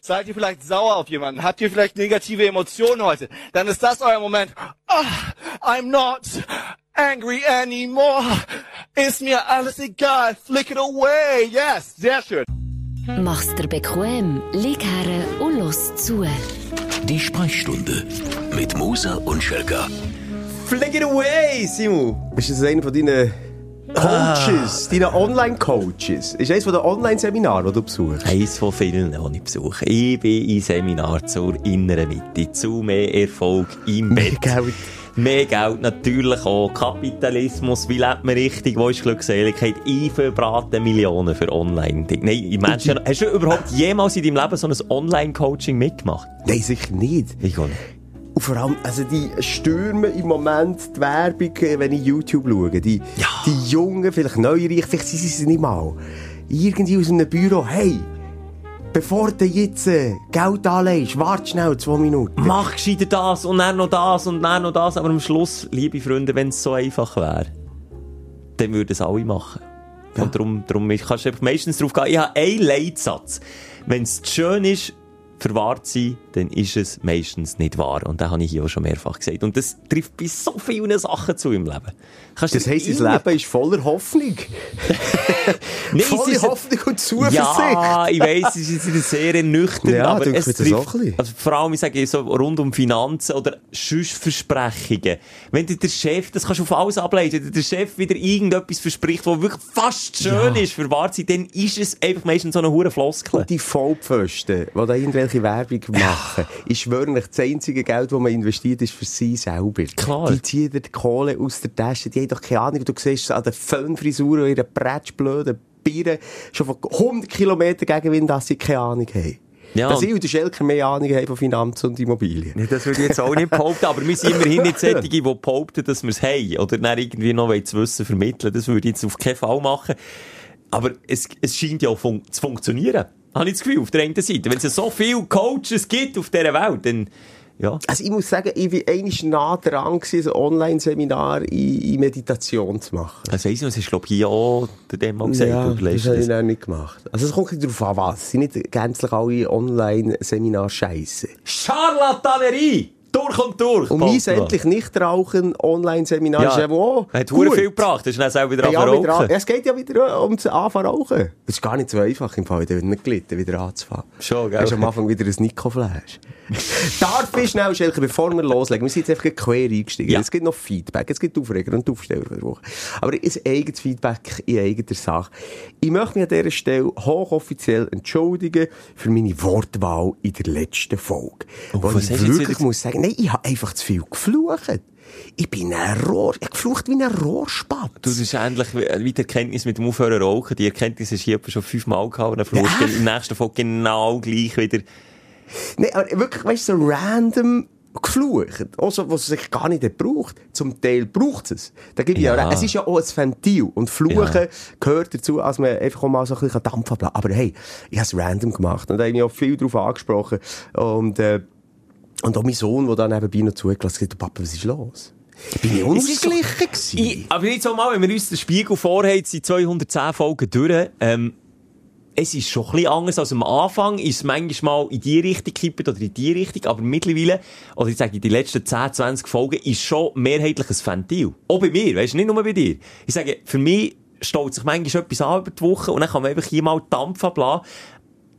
Seid ihr vielleicht sauer auf jemanden? Habt ihr vielleicht negative Emotionen heute? Dann ist das euer Moment. Ah, I'm not angry anymore. Ist mir alles egal. Flick it away. Yes, sehr schön. Mach's dir bequem, lieg her und los zu. Die Sprechstunde mit Musa und Schelka. Flick it away, Simon. Ist das einer von deinen Coaches, deinen Online-Coaches? Ist eines von den Online-Seminaren, die du besuchst? Eins von vielen, die ich besuche. Ich bin im Seminar zur inneren Mitte, zu mehr Erfolg im Mehr Bett. Geld. Mehr Geld natürlich auch. Kapitalismus, wie lebt man richtig, wo ist Glückseligkeit? Ich verbrate Millionen für Online-Ding. Nein, ich meine, schon- hast du überhaupt jemals in deinem Leben so ein Online-Coaching mitgemacht? Nein, sicher nicht. Ich auch nicht. Und vor allem, also die stürmen im Moment die Werbung, äh, wenn ich YouTube schaue. Die, Ja. die Jungen, vielleicht Neureichen, vielleicht sind sie es nicht mal. Irgendwie aus einem Büro, hey, bevor du jetzt äh, Geld anlegst, warte schnell zwei Minuten. Mach gescheiter das und dann noch das und dann noch das. Aber am Schluss, liebe Freunde, wenn es so einfach wäre, dann würden es alle machen. Und darum, darum ich- kannst du meistens drauf gehen. Ich habe einen Leitsatz. Wenn es schön ist, verwahrt sein, dann ist es meistens nicht wahr. Und das habe ich hier auch schon mehrfach gesagt. Und das trifft bei so vielen Sachen zu im Leben. Kannst Das heisst, das Leben ist voller Hoffnung. Nee, Voller ist- Hoffnung und Zuversicht. Ja, ich weiss, es ist sehr nüchtern, Ja, aber es bisschen. also vor allem, ich sage, so rund um Finanzen oder sonst Versprechungen. Wenn dir der Chef, das kannst du auf alles ableiten, wenn dir der Chef wieder irgendetwas verspricht, was wirklich fast schön Ja. ist für wahr zu sein, dann ist es einfach meistens so eine hure Floskel. Und die Vollpfosten, die da irgendwelche Werbung machen, ich schwöre euch, das einzige Geld, das man investiert, ist für sie selber. Klar. Die ziehen die Kohle aus der Tasche, die haben doch keine Ahnung, du siehst an den Föhnfrisuren und ihren bretschblöden Birnen schon von 100 Kilometern Gegenwind, dass sie keine Ahnung haben. Ja, dass ich und der Schelker mehr Ahnung haben von Finanzen und Immobilien. Nee, Das würde ich jetzt auch nicht behaupten, aber wir sind immerhin nicht solche, die behaupten, dass wir es haben. Oder dann irgendwie noch das Wissen vermitteln. Das würde ich jetzt auf keinen Fall machen. Aber es, es scheint ja auch fun zu funktionieren. Habe ich das Gefühl, auf der einen Seite. Wenn es so viele Coaches gibt auf dieser Welt, dann, ja. Also ich muss sagen, ich war eigentlich nah dran, gewesen, ein Online-Seminar in, in Meditation zu machen. Das weiss ich das hast du, glaube ich, hier auch der Demo gesagt. Ja, das habe ich noch nicht gemacht. Also es kommt darauf an, was. Es sind nicht gänzlich alle Online-Seminare scheisse. Charlatanerie! Durch und durch! Und mein endlich nicht rauchen Online-Seminar ist Ja, eben auch hat hure gut. viel gebracht. Das ist dann selber wieder Ja, ja, wieder an, rauchen. es geht ja wieder ums Anfangen rauchen. Das ist gar nicht so einfach im Fall, wieder nicht gelitten, wieder anzufangen. Schon, gell? Hast am Anfang wieder ein Nico-Flash. Darf ich schnell, Schelke, bevor wir loslegen, wir sind jetzt einfach quer eingestiegen. Ja. Es gibt noch Feedback, es gibt Aufreger und Aufsteller für die Woche. Aber ein eigenes Feedback in eigener Sache. Ich möchte mich an dieser Stelle hochoffiziell entschuldigen für meine Wortwahl in der letzten Folge. Oh, wo ich wirklich muss sagen, nein, ich habe einfach zu viel geflucht. Ich bin ein Rohr, ich geflucht wie ein Rohrspatz. Du, das ist endlich wie wie die Erkenntnis mit dem Aufhören rauchen. Die Erkenntnis ist hier schon fünfmal gehabt. Und dann du Ja. im nächsten Folge genau gleich wieder. Nee, aber wirklich, weißt du, so random geflucht. Auch so, was es sich gar nicht braucht. Zum Teil braucht es. Da ich ja. Ja. Es ist ja auch ein Ventil. Und Fluchen Ja. gehört dazu, als man einfach auch mal so ein bisschen Dampf ablassen. Aber hey, ich habe es random gemacht. Und da habe ich auch viel darauf angesprochen. Und, äh, und auch mein Sohn, der dann nebenbei noch zugelassen hat, Papa, was ist los? Bin ich unausgeglichen gewesen? Ich, aber jetzt auch mal, wenn wir uns den Spiegel vorhaben, sind 210 Folgen durch, ähm, es ist schon ein bisschen anders als am Anfang, ist manchmal mal in die Richtung gekippt oder in die Richtung, aber mittlerweile, oder ich sage, die letzten 10, 20 Folgen ist schon mehrheitlich ein Ventil. Auch bei mir, weißt du, nicht nur bei dir. Ich sage, für mich staut sich manchmal etwas an über die Woche und dann kann man einfach hier mal Dampf ablassen.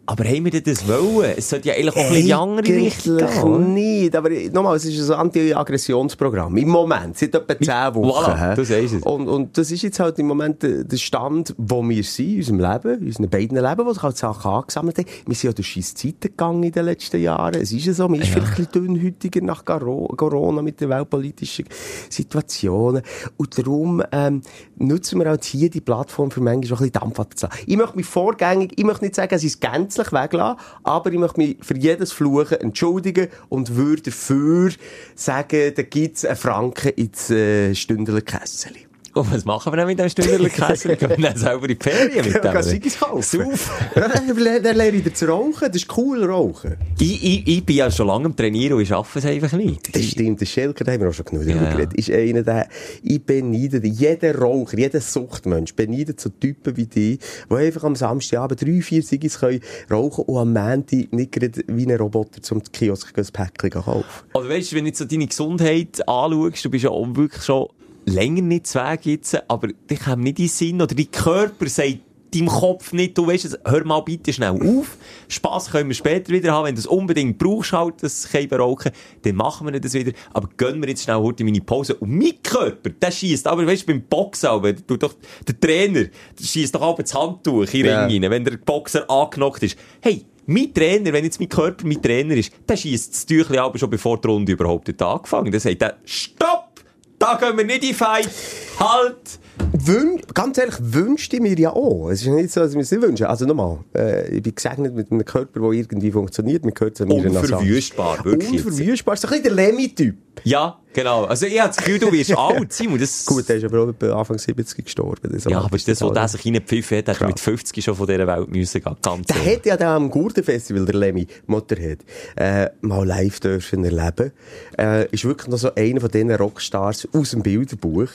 Aber haben wir denn das wollen? Es sollte ja eigentlich auch ein bisschen in die andere Richtung gehen. nicht, aber nochmal, es ist ein Anti-Aggressionsprogramm. Im Moment, seit etwa 10 Wochen. Voilà, du sagst es. Und, und das ist jetzt halt im Moment der, Stand, wo wir sind, in unserem Leben, in unseren beiden Leben, wo sich halt Sachen angesammelt haben. Wir sind ja durch scheisse Zeiten gegangen in den letzten Jahren. Es ist ja so, man ist vielleicht ein bisschen dünnhütiger nach Corona mit den weltpolitischen Situationen. Und darum ähm, nutzen wir halt hier die Plattform für manchmal auch ein bisschen Dampf abzulassen. Ich möchte mich vorgängig, ich möchte nicht sagen, es ist gänzlich weglassen, aber ich möchte mich für jedes Fluchen entschuldigen und würde dafür sagen, da gibt's einen Franken ins äh, Stündler Kesseli. Und was machen wir dann mit dem Stündlerkäse? Gehen wir dann selber in die Ferien mit dem? Ziggis kaufen. Dann lerne ich wieder zu rauchen. Das ist cool, rauchen. Ich, ich, ich bin ja schon lange am Trainieren und ich schaffe es einfach nicht. Das stimmt, der Schelker, da haben wir auch schon genug Ja. darüber geredet, ist einer, der, ich beneide. Jeder Raucher, jeder Suchtmensch beneidet so Typen wie die, die einfach am Samstagabend drei, vier Siggis können rauchen und am Montag nicht gerade wie ein Roboter zum Kiosk ein Päckchen kaufen. Oder weißt du, wenn du so deine Gesundheit anschaust, du bist ja auch wirklich schon länger nicht zu Weg jetzt, aber dich kommt nicht in den Sinn, oder dein Körper sagt deinem Kopf nicht, du weißt es, hör mal bitte schnell auf. Spass können wir später wieder haben, wenn du es unbedingt brauchst, halt, das Käfer rauchen, dann machen wir das wieder. Aber gönnen wir jetzt schnell heute meine Pause. Und mein Körper, der schießt, aber weißt du, beim Boxen, aber, du doch, der Trainer, der schießt doch aber das Handtuch in den Ja. Ring rein, wenn der Boxer angenockt ist. Hey, mein Trainer, wenn jetzt mein Körper mein Trainer ist, der schießt das Tüchlein aber schon bevor die Runde überhaupt hat angefangen. Dann sagt er, stopp! Da gehen wir nicht in Fight! Halt! Wün ganz ehrlich, wünschte ich mir ja auch. Es ist nicht so, dass ich mir es nicht wünsche. Also nochmal, äh, ich bin gesegnet mit einem Körper, der irgendwie funktioniert. Man gehört zu mir Unverwüstbar, wirklich. Unverwüstbar. So ein bisschen der Lemmy-Typ. Ja, genau. Also ich habe das Gefühl, du wirst alt, Simon. Das... Gut, der ist aber auch Anfang 70 gestorben. Das Ja, aber ist das, wo der sich reingepfiffen hat, hat er mit 50 schon von dieser Welt müssen gehen. Ganz Der hat ja da am Gurtenfestival, der Lemmy Motorhead, äh, mal live dürfen erleben. Äh, ist wirklich noch so einer von diesen Rockstars aus dem Bilderbuch.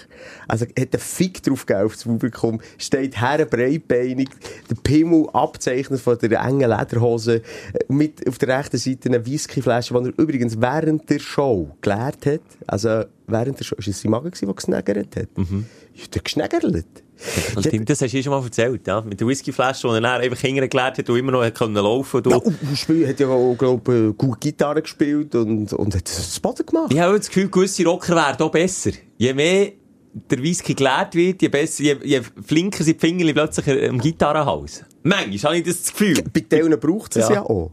Also, hat einen Fick drauf gegeben auf das Publikum, steht her, breitbeinig, der Pimmel abzeichnet von der engen Lederhose, äh, mit auf der rechten Seite eine Whiskyflasche, die er übrigens während der Show geleert hat. Also, während der Show, ist es sein Magen der gesnägert hat? Mhm. Ist der gesnägert? Das stimmt, das hast du schon mal erzählt, ja. Mit der Whiskyflasche, die er einfach hingelernt hat und immer noch können laufen Ja, konnte. und, und hat ja auch, glaub, äh, gut Gitarre gespielt und, und hat das Boden gemacht. Ich habe das Gefühl, gewisse Rocker werden auch besser. Je mehr der Whisky gelehrt wird, je besser, je, je flinker sind die Finger plötzlich am Gitarrenhals. Manchmal habe ich das Gefühl. Bei denen braucht es Ja. ja. auch.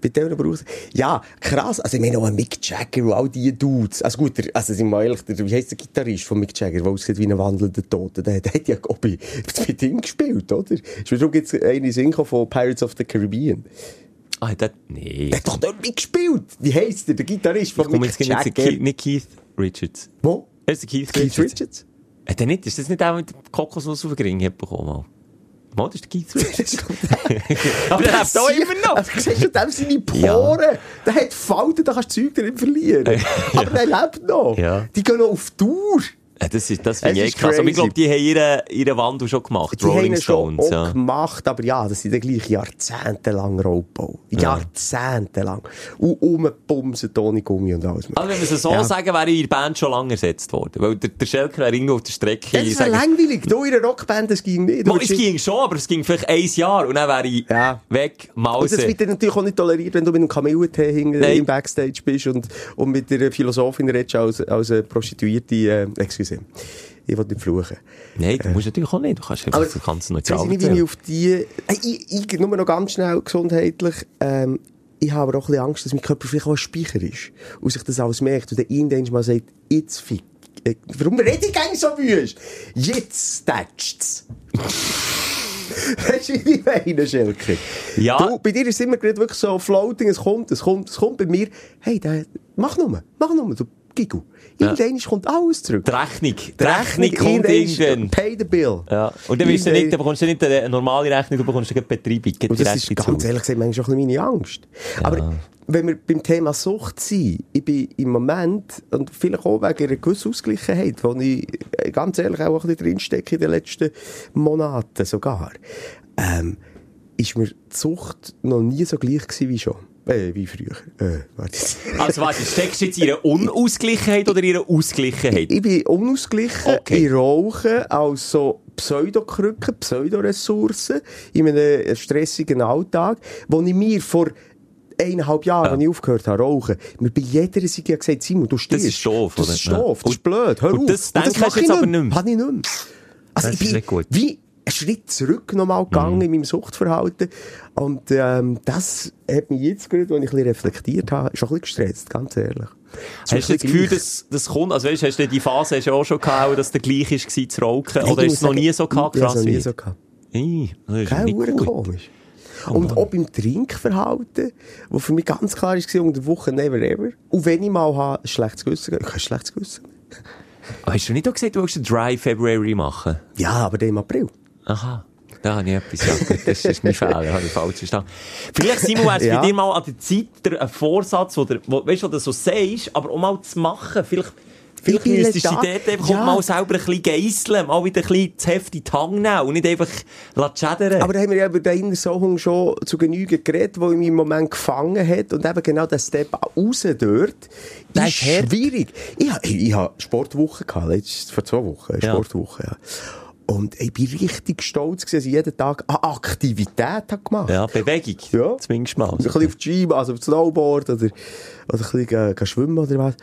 Bei denen braucht es. Ja, krass. Also, ich meine auch Mick Jagger und all die Dudes. Also gut, der, also, sind wir ehrlich, der, wie heisst der Gitarrist von Mick Jagger, der aussieht wie ein wandelnder Tote? Der, der hat ja, glaub ich, mit ihm gespielt, oder? Darum gibt es eine Sinn von Pirates of the Caribbean. Ah, das, nee. Der hat doch dort mitgespielt. Wie heisst der, der Gitarrist von Ich Mick Jagger? Nicht Keith Richards. Wo? Er ist der Keith, Keith Richards. Richards? Hat er nicht? Ist das nicht der mit der Kokosnuss auf den Ring hat bekommen? Mal? Mal, das ist der Keith Richards. Aber der lebt auch immer noch. Also, siehst du, dem seine Poren, der hat Falten, da kannst du Zeug drin verlieren. Aber der lebt noch. Ja. Die gehen noch auf Tour. Das ist, das finde ich echt krass. Aber ich glaube, die haben ihren, ihren Wandel schon gemacht. Die haben Rolling schon Stones, auch ja. gemacht, aber ja, das sind dann gleich jahrzehntelang Rollbau. Jahrzehntelang. Und umbumsen ohne Gummi und alles. Also, wenn wir es so Ja. sagen, wäre in der Band schon lange ersetzt worden. Weil der, der Schelker wäre irgendwo auf der Strecke. Das sage- langweilig. Du in einer Rockband, das ging nicht. Du es ging schon, aber es ging vielleicht ein Jahr und dann wäre ich Ja. weg, Und das Mause. wird dann natürlich auch nicht toleriert, wenn du mit einem Kamillentee hinten im Backstage bist und, und mit der Philosophin redest als, als Prostituierte, äh, excuse. Ich will nicht fluchen. Nein, du musst natürlich auch nicht. Du kannst einfach ganz Jetzt neutral weiss ich nicht, wie ich auf die, ich, ich, nur noch ganz schnell gesundheitlich, ähm, ich habe aber auch ein bisschen Angst, dass mein Körper vielleicht auch ein Speicher ist. Und sich das alles merkt. Und der irgendwann mal sagt, jetzt fick, äh, warum rede ich eigentlich so wüst? Jetzt tätscht's. Weißt du, wie ich meine, Schelke? Ja. Du, bei dir ist es immer wirklich so floating, es kommt, es kommt, es kommt. Bei mir, hey, der, mach nur, mach nur, du Gigu. Irgendwann kommt alles zurück. Die Rechnung. Die Rechnung kommt irgendwann. Pay the bill. Ja. Und dann, wirst du nicht, Irgendwann- dann bekommst du nicht eine normale Rechnung, du bekommst eine Betreibung. Und das ist ganz Haus. ehrlich gesagt manchmal auch ein meine Angst. Aber wenn wir beim Thema Sucht sind, ich bin im Moment, und vielleicht auch wegen einer gewissen Ausgleichheit, wo ich äh, ganz ehrlich auch ein bisschen drinstecke in den letzten Monaten sogar, ähm, ist mir die Sucht noch nie so gleich gewesen wie schon. Äh, wie früher. Äh, warte. Also warte, steckst du jetzt in einer Unausgleichheit oder einer Ausgleichheit? Ich bin unausgeglichen. Okay. Ich rauche als so Pseudokrücken, Pseudoressourcen in einem stressigen Alltag, wo ich mir vor eineinhalb Jahren, als ich aufgehört habe, rauchen, mir bei jeder Siege gesagt, Simon, du stirbst. ist doof, Das ist doof, das Ja. ist blöd, hör Und auf. das denkst du mach jetzt ich aber nicht mehr? Habe ich nicht mehr. Also Das ich ist bin nicht gut. wie Schritt zurück nochmal gegangen in meinem Suchtverhalten. Und ähm, das hat mich jetzt gerade, als ich ein bisschen reflektiert habe, schon ein bisschen gestresst, ganz ehrlich. Hast du das Gefühl, dass das kommt? Also weißt, hast du die Phase hast du auch schon gehabt, dass der gleich war zu rauchen? Nein, Oder ist muss es noch nie so gehabt, ich habe es krass noch nie wie? so gehabt. Ey, das ist Kein nicht gut. komisch. Und auch beim Trinkverhalten, wo für mich ganz klar war, unter der Woche never ever. Und wenn ich mal habe, ein schlechtes Gewissen, ich habe ein schlechtes Gewissen. Hast du nicht auch gesagt, du willst einen Dry February machen? Ja, aber der im April. Aha. Da habe ich etwas, gut, das ist mein Fehler, habe ich falsch verstanden. Vielleicht, Simon, wäre es Ja. bei dir mal an der Zeit, der, ein Vorsatz, wo, der, wo, weißt du, wo du so sagst, aber auch mal zu machen. Vielleicht, vielleicht Ich müsstest du dich dort einfach Ja. mal selber ein bisschen geisseln, mal wieder ein bisschen das Heft in die Hand nehmen und nicht einfach schädern. Aber da haben wir ja über den Inner Sohn schon zu Genüge geredet, der mich im Moment gefangen hat. Und eben genau der Step raus dort Das ist schwierig. Ich, ha- ich, ich habe Sportwoche gehabt, letztes, vor zwei Wochen, Ja. Sportwoche, ja. Und ich bin richtig stolz dass ich jeden Tag eine Aktivität habe gemacht ja, Bewegung. Ja. Zumindest mal. ein bisschen auf Gym, also auf Snowboard oder, oder ein bisschen gehen schwimmen oder was.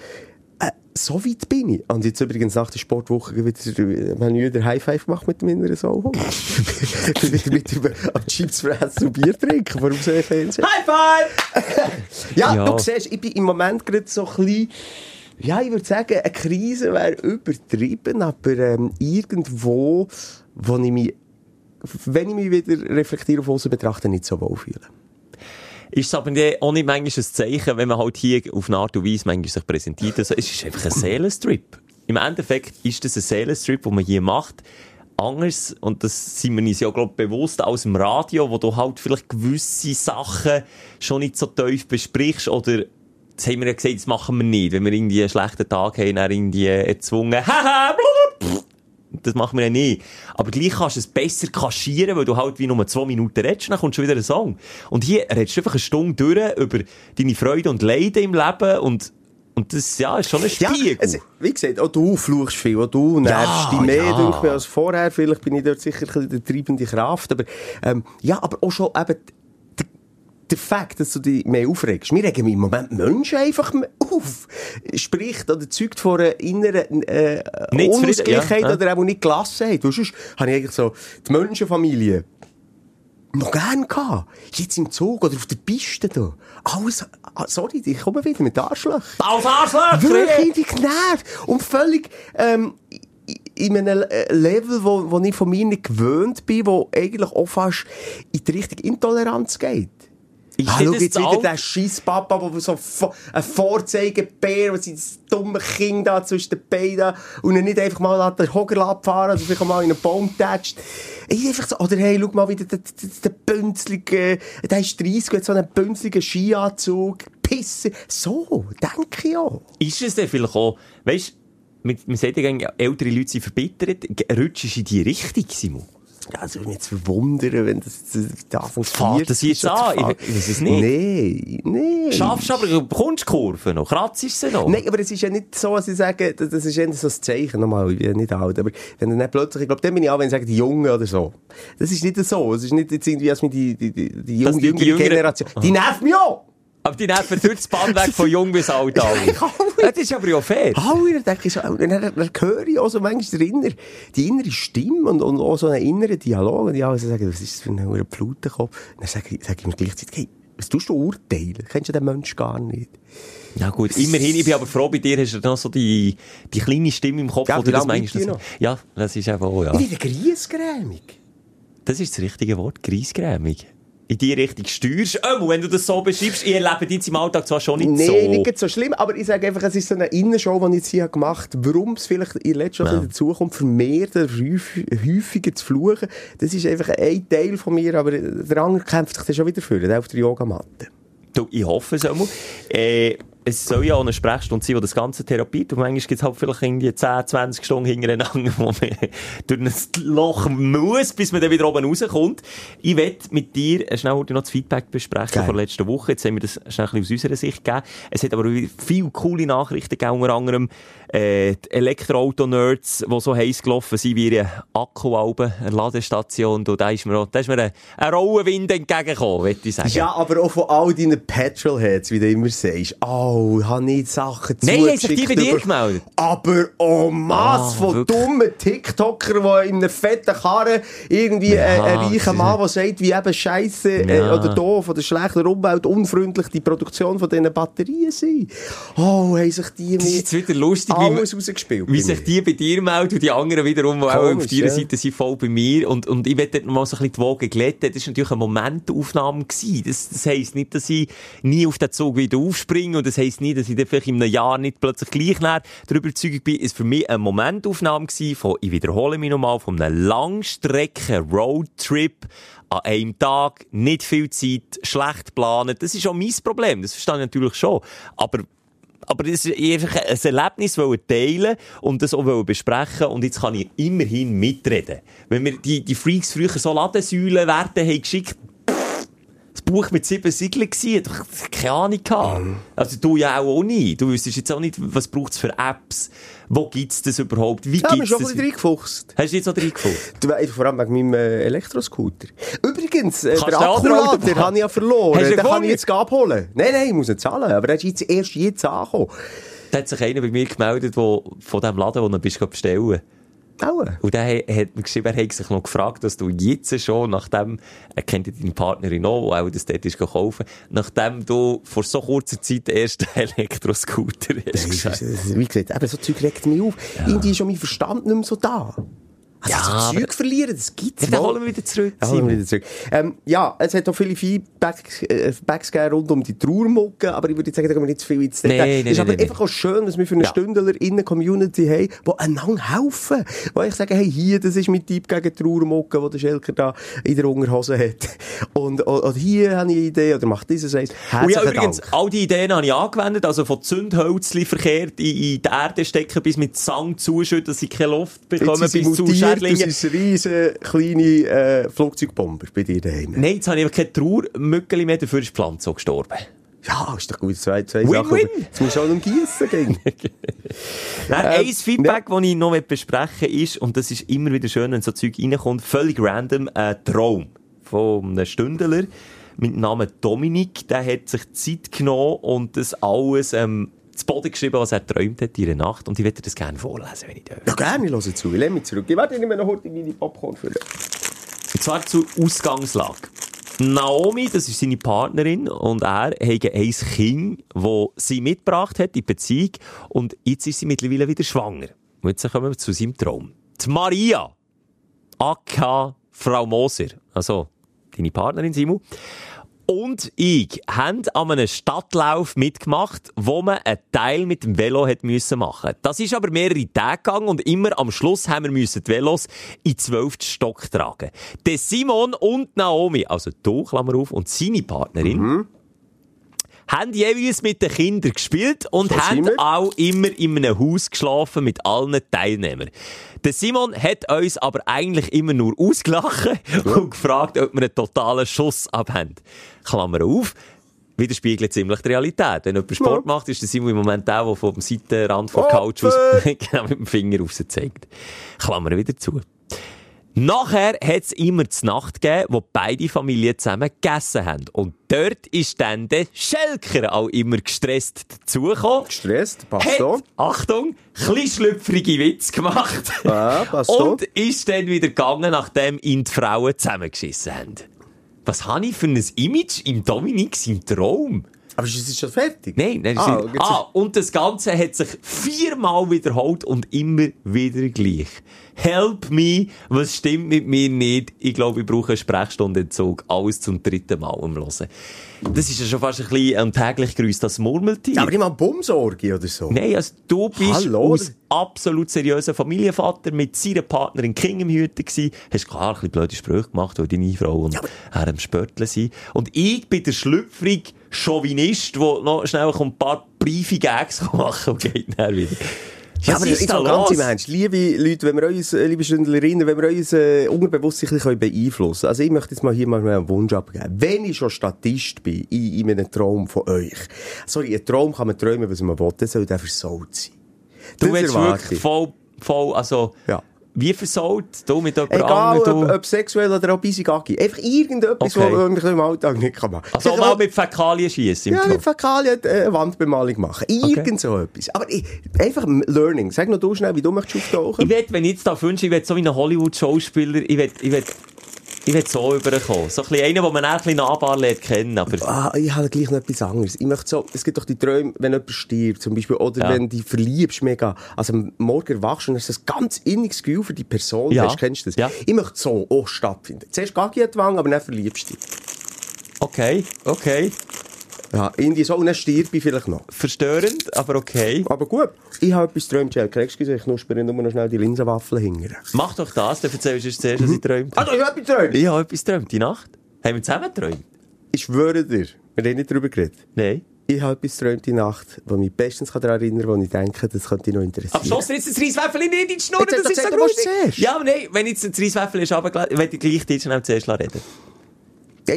Äh, so weit bin ich. Und jetzt übrigens nach der Sportwoche wieder, wir haben wieder High Five gemacht mit meiner Sohn. mit am Chips fressen und Bier trinken vor dem Fernsehen. High five! Ja, Ja. du siehst, ich bin im Moment gerade so ein bisschen, ja, ich würde sagen, eine Krise wäre übertrieben, aber ähm, irgendwo, wo ich mich, wenn ich mich wieder reflektiere auf außen betrachte, nicht so wohl fühle. Ist es aber auch nicht manchmal ein Zeichen, wenn man halt hier auf eine Art und Weise manchmal sich präsentiert. Also, es ist einfach ein Seelenstrip. Im Endeffekt ist das ein Seelenstrip, den man hier macht. Anders, und das sind wir uns ja, glaub, bewusst, als im Radio, wo du halt vielleicht gewisse Sachen schon nicht so tief besprichst oder das haben wir ja gesagt, das machen wir nicht. Wenn wir irgendwie einen schlechten Tag haben, dann irgendwie erzwungen, haha. Das machen wir ja nicht. Aber gleich kannst du es besser kaschieren, weil du halt wie nur zwei Minuten redest, dann kommt schon wieder ein Song. Und hier redest du einfach eine Stunde durch über deine Freude und Leiden im Leben und, und das, ja, ist schon ein Spiegel. es, wie gesagt, auch du fluchst viel, auch du nervst dich mehr ja. denke ich, als vorher. Vielleicht bin ich dort sicher ein bisschen die treibende Kraft. Aber, ähm, ja, aber auch schon eben der, Fakt, dass du dich mehr aufregst. Wir regen im Moment Menschen einfach auf. Spricht oder zeugt von einer inneren äh, Unausgleichheit ja, oder auch nicht Gelassenheit. Weil sonst habe ich eigentlich so die Menschenfamilie noch gern gehabt. Jetzt im Zug oder auf der Piste da. Alles, ah, sorry, ich komme wieder mit Arschloch. Als Arschloch! Wirklich genervt. Und völlig, ähm, in einem äh, Level, wo, wo ich von mir nicht gewöhnt bin, wo eigentlich auch fast in die Richtung Intoleranz geht. Ich es jetzt wieder der scheiß Papa, der so ein Vorzeigebär, was das dumme Kind da zwischen den Beinen und ihn nicht einfach mal den Hocker abfahren oder vielleicht mal in einen Baum tätscht. Ich einfach so, oder hey, schau mal wieder den, den, den bünzligen, der ist 30, hat so einen bünzligen Skianzug, Pisse. So, denke ich auch. Ist es denn vielleicht auch, weißt du, man sagt ja, ältere Leute sind verbittert, rutschst du in die Richtung, Simon? Also, mich jetzt verwundern, wenn das, das Anfang Fährt das jetzt an? Ich- ich weiss es nicht. Nee, nee. Schaffst du aber, du bekommst die Kurve noch, kratzt sie noch? Nein, aber es ist ja nicht so, dass ich sage, das ist eher so ein Zeichen, nochmal, ich bin ja nicht alt, aber wenn dann nicht plötzlich, ich glaube, dann bin ich auch, wenn ich sage, die Jungen oder so. Das ist nicht so, es ist nicht jetzt irgendwie, als mir die, die, die, die, Dass jung, die- jüngere Generation, die nervt mich auch! Aber die nerven durch das Band weg von jung bis alt alle. Das ist aber ja fair. Alle, dann denke ich so, dann, dann höre ich auch so manchmal die innere, die innere Stimme und, und auch so einen inneren Dialog, und die alle so sagen, was ist das für ein hoher Plutenkopf? Dann sage ich, sage ich mir gleichzeitig, hey, was tust du urteilen? Kennst du den Menschen gar nicht? Ja gut, immerhin, ich bin aber froh, bei dir hast du noch so die, die kleine Stimme im Kopf, Ja, wo wie du das Das, ja, das ist einfach auch, ja. Ich werde griesgrämig. Das ist das richtige Wort, Greisgrämig. In die Richtung steuerst. Ähm, wenn du das so beschreibst, ihr lebt jetzt im Alltag zwar schon nicht Nee, so. nicht ganz so schlimm, aber ich sage einfach, es ist so eine Innenshow, die ich jetzt hier gemacht habe. Warum es vielleicht in letzter Zeit Ja. dazu kommt, vermehrt häufiger zu fluchen, das ist einfach ein Teil von mir, aber der andere kämpft sich dann schon wieder für, auf der Yogamatte. Du, ich hoffe es einmal. Äh, es soll ja auch eine Sprechstunde sein, die das Ganze therapiert. Und manchmal gibt es halt vielleicht irgendwie 10, 20 Stunden hintereinander, wo man durch ein Loch muss, bis man dann wieder oben rauskommt. Ich werde mit dir schnell heute noch das Feedback besprechen Geil. von letzter Woche. Jetzt haben wir das schnell ein bisschen aus unserer Sicht gegeben. Es hat aber viele coole Nachrichten gegeben, unter anderem äh, die Elektroauto-Nerds, die so heiß gelaufen sind wie ihre Akkualben, eine Ladestation. Du, da ist mir, auch, da ist mir ein, ein Rauenwind entgegengekommen, würde ich sagen. Ja, aber auch von all deinen Petrolheads, wie du immer sagst. Oh, ich habe nicht Sachen Nein, haben sich die bei dir gemeldet? Aber oh Mass Ah, von wirklich? dummen TikTokern, die in einer fetten Karre irgendwie Ja, äh, ein das reicher ist- Mann, der sagt, wie eben scheisse äh, Ja. oder doof oder schlechter Umwelt, unfreundlich die Produktion von diesen Batterien sind. Oh, haben sich die Das ist jetzt wieder lustig, alles rausgespielt. wie sich die bei dir melden und die anderen wiederum, die auch auf deiner ja. Seite sind, voll bei mir. Und, und ich werde dort noch mal so ein bisschen die Wogen glätten. Das war natürlich eine Momentaufnahme gewesen. Das, das heisst nicht, dass ich nie auf den Zug wieder aufspringe und das heisst nie, dass ich dann vielleicht in einem Jahr nicht plötzlich gleich näher der Überzeugung bin, ist für mich eine Momentaufnahme gewesen von, ich wiederhole mich nochmal, von einem Langstrecken-Roadtrip an einem Tag, nicht viel Zeit, schlecht planen. Das ist auch mein Problem. Das verstehe ich natürlich schon. Aber aber das ist einfach ein Erlebnis teilen und das auch besprechen und jetzt kann ich immerhin mitreden. Wenn wir die, die Freaks früher so Ladensäulenwerte haben geschickt, das Buch mit sieben Siegeln doch keine Ahnung gehabt. Also du ja auch, auch nie. Du wüsstest jetzt auch nicht, was braucht es für Apps, wo gibt's das überhaupt, wie Ja, aber gibt's schon ein das? bisschen reingefuchst. Hast du jetzt auch reingefunden? Du, einfach vor allem wegen meinem äh, Elektroscooter. Übrigens, äh, der Akkulader, den habe ich ja verloren. Den kann ich jetzt abholen. Nein, nein, ich muss nicht zahlen. Aber er ist jetzt erst jetzt angekommen. Da hat sich einer bei mir gemeldet, wo, von dem Laden, wo du bist bestellen. Aua. Und der hat mir geschrieben, er hat sich noch gefragt, dass du jetzt schon, nachdem, er kennt ja deine Partnerin auch, die auch das dort ist kaufen, nachdem du vor so kurzer Zeit den ersten Elektroscooter hast. Das ist, das ist- wie gesagt, eben, so Zeug regt mich auf. Irgendwie ist schon mein Verstand nicht mehr so da. Also, Ja, so Zeug verlieren, das gibt's Ja, holen wir wieder zurück. Ja, holen wir wieder zurück. Ähm, ja, es hat auch viele Feedbacks äh, gegeben rund um die Trauermucke, aber ich würde sagen, da gehen wir nicht zu viel ins Detail. Nee, nee, es ist nee, aber nee, einfach auch schön, dass wir für eine Ja. Stündler in einer Community haben, die einander helfen. Wo ich sage, hey, hier, das ist mein Typ gegen Trauermucke, wo der Schelker da in der Unterhose hat. Und, und, hier habe ich eine Idee, oder macht dieses eins. Und ja, Herzlichen übrigens, Dank. all die Ideen habe ich angewendet, also von Zündhölzli verkehrt in, in die Erde stecken, bis mit Sang zuschütten, dass sie keine Luft bekommen, bis zu mutiert, das ist riesen kleine äh, Flugzeugbomber bei dir daheim. Nein, jetzt habe ich keine Trauermückeli mehr, dafür ist die Pflanze auch gestorben. Ja, ist doch gut, zwei, zwei Win-win. Sachen. Jetzt musst du auch noch gießen gehen. Nein, Ähm, ein Feedback, das ich noch besprechen ist, und das ist immer wieder schön, wenn so Zeug reinkommt, völlig random, ein Traum von einem Stündler mit dem Namen Dominik. Der hat sich Zeit genommen und das alles ähm, zu Boden geschrieben, was er träumt hat in der Nacht. Und ich würde das gerne vorlesen, wenn ich darf. Ja, gerne, ich höre zu. Ich lehne mich zurück. Ich werde mehr noch heute meine Popcorn füllen. Und zwar zur Ausgangslage. Naomi, das ist seine Partnerin, und er haben ein Kind, das sie mitgebracht hat in Beziehung, und jetzt ist sie mittlerweile wieder schwanger. Und jetzt kommen wir zu seinem Traum. Die Maria, aka Frau Moser, also deine Partnerin Simon, und ich haben an einem Stadtlauf mitgemacht, wo man einen Teil mit dem Velo hat müssen machen. Das ist aber mehrere Tage gegangen und immer am Schluss haben wir müssen die Velos in zwölften Stock tragen. Der Simon und Naomi, also du, Klammer auf, und seine Partnerin, haben jeweils mit den Kindern gespielt und So haben auch immer in einem Haus geschlafen mit allen Teilnehmern. Der Simon hat uns aber eigentlich immer nur ausgelachen und gefragt, ob wir einen totalen Schuss abhaben. Klammer auf. Widerspiegelt ziemlich die Realität. Wenn jemand Sport macht, ist der Simon im Moment der, der vom Seitenrand von der Couch aus genau mit dem Finger raus zeigt. Klammer wieder zu. Nachher hat es immer die Nacht gegeben, wo beide Familien zusammen gegessen haben. Und dort ist dann der Schelker auch immer gestresst dazugekommen. Gestresst, passt. Hat, Achtung, schlüpfrige Witz gemacht. Ja, passt so. Und ist dann wieder gegangen, nachdem ihn die Frauen zusammengeschissen haben. Was habe ich für ein Image im Dominik im Traum? Aber ist es schon fertig? Nein, nein, Ah, jetzt- ah, und das Ganze hat sich viermal wiederholt und immer wieder gleich. Help me, was stimmt mit mir nicht? Ich glaube, ich brauche einen Sprechstundenentzug. Alles zum dritten Mal am Hören. Das ist ja schon fast ein bisschen ein täglich Grüß, das Murmeltier. Ja, aber ich mal Bumsorge oder so. Nein, also du bist Hallo? aus absolut seriöser Familienvater mit seiner Partnerin King im Hüten gsi. Hast klar ein bisschen blöde Sprüche gemacht, weil deine Frau und er am Spörteln sind. Und ich bin der schlüpfrige Chauvinist, der noch schnell ein paar briefe Gags machen und geht dann wieder. Ja, aber ist da sage ganz los? im Ernst, liebe Leute, wenn wir uns, äh, liebe Stündlerinnen, wenn wir uns äh, unterbewusst ein bisschen beeinflussen können. Also ich möchte jetzt mal hier mal einen Wunsch abgeben. Wenn ich schon Statist bin in, in einem Traum von euch, sorry, ein Traum kann man träumen, was man will, dann soll der versaut sein. Du Das willst wirklich ich. voll, voll, also, Ja. Wie versaut? Du mit jemand Egal, anderem, ob, ob sexuell oder busy Gaggi. Einfach irgendetwas, Okay. was man im Alltag nicht kann machen. Also auch Vielleicht mal mit Fäkalien schiessen Ja, mit Fäkalien äh, Wandbemalung machen. Irgend so etwas. Aber ich, einfach Learning. Sag noch du schnell, wie du möchtest auftauchen. Ich will, wenn ich jetzt da wünsche, ich will so wie ein Hollywood-Schauspieler, ich will, ich will, ich will so überkommen. So ein bisschen einer, den man auch ein bisschen nahbar lernt kennen, aber... Ah, ich habe gleich noch etwas anderes. Ich möchte so, es gibt doch die Träume, wenn jemand stirbt, zum Beispiel, oder Ja. wenn du dich verliebst mega. Also am Morgen erwachst und hast ein ganz inniges Gefühl für die Person. Ja. Hast, kennst du das? Ja. Ich möchte so auch stattfinden. Zuerst gar nicht Wang, aber dann verliebst du dich. Okay, okay. Ja, irgendwie so, und dann stirb ich vielleicht noch. Verstörend, aber okay. Aber gut, ich habe etwas geträumt, Jell. Kriegst du ich knuspere nur noch schnell die Linsenwaffel hinterher. Mach doch das, dann erzählst du zuerst, was ich geträumt habe. Also, ich habe etwas geträumt. Ich habe etwas geträumt, die Nacht. Haben wir zusammen geträumt? Ich schwöre dir, wir haben nicht darüber geredet. Nein. Ich habe etwas geträumt die Nacht, das mich bestens daran erinnern kann, wo ich denke, das könnte dich noch interessieren. Schoss dir jetzt das Reiswäffel nicht in die Schnur, das ist so gruselig. Ja, aber nein, wenn jetzt das Reiswäffel ist runtergelegt, will ich gleich dir schnell zuerst reden.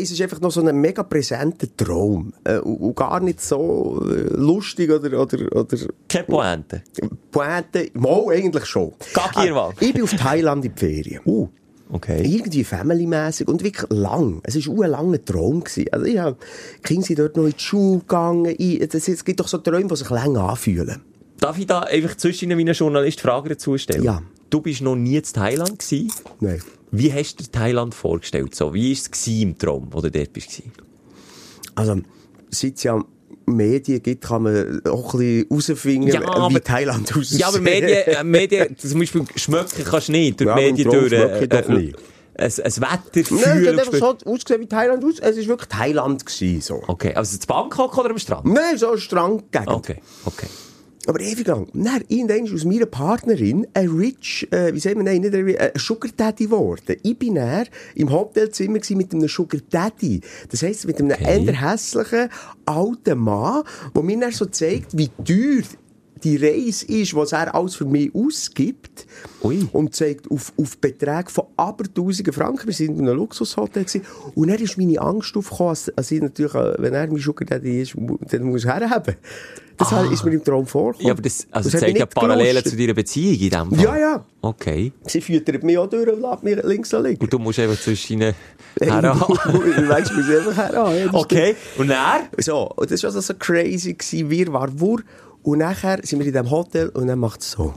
Es ist einfach noch so ein mega präsenter Traum. Äh, und, gar nicht so äh, lustig oder, oder, oder Keine Pointe. Pointe. Mal eigentlich schon. Gagirwald. Ah, ich bin auf Thailand in die Ferien. Uh. Okay. Irgendwie family-mässig und wirklich lang. Es war ein langer Traum. Gewesen. Also ich hab, die Kinder sind dort noch in die Schule gegangen. Es gibt doch so Träume, die sich lang anfühlen. Darf ich da einfach zwischen meinen Journalist Fragen dazu stellen? Ja. Du bist noch nie in Thailand gewesen. Nein. Wie hast du dir Thailand vorgestellt? So, wie war es im Traum, wo du dort bist? Also, seit es ja Medien gibt, kann man auch ein bisschen herausfinden, Ja, wie aber- Thailand aussieht. Ja, aber Medien, äh, Medien zum Beispiel schmecken kannst du nicht durch Ja, Medien durch. schmecke ich doch äh, nicht. Ein, ein Nein, es hat einfach so ausgesehen wie Thailand aus. Es war wirklich Thailand. Gewesen, so. Okay, also zu Bangkok oder am Strand? Nein, so eine Strandgegend. Okay, okay. Aber ewig lang. Dann, irgendwann aus meiner Partnerin ein Rich, äh, wie sagen wir, nein, nicht ein ein Sugar Daddy geworden. Ich bin dann im Hotelzimmer mit einem Sugar Daddy. Das heisst, mit einem Okay. eher hässlichen alten Mann, der mir dann so zeigt, wie teuer die Reise ist, was er alles für mich ausgibt. Ui. Und zeigt auf, auf Beträge von aber tausenden Franken. Wir sind in einem Luxushotel gewesen. Und dann ist meine Angst aufgekommen, als, als ich natürlich, äh, wenn er mein Sugar Daddy ist, dann muss er herhaben. Das ist mir im Traum vorgekommen. Ja, aber das, also Das zeigt ja Parallelen zu deiner Beziehung in dem Fall. Ja, ja. Okay. Sie füttert mich auch durch und lässt mich links und links. Und du musst einfach zwischen ihnen heran. weißt du, wir einfach heran. Ja, das Okay. Und er? stimmt. So, und das war also so crazy, gewesen, wir war wur. Und nachher sind wir in diesem Hotel und dann macht es so.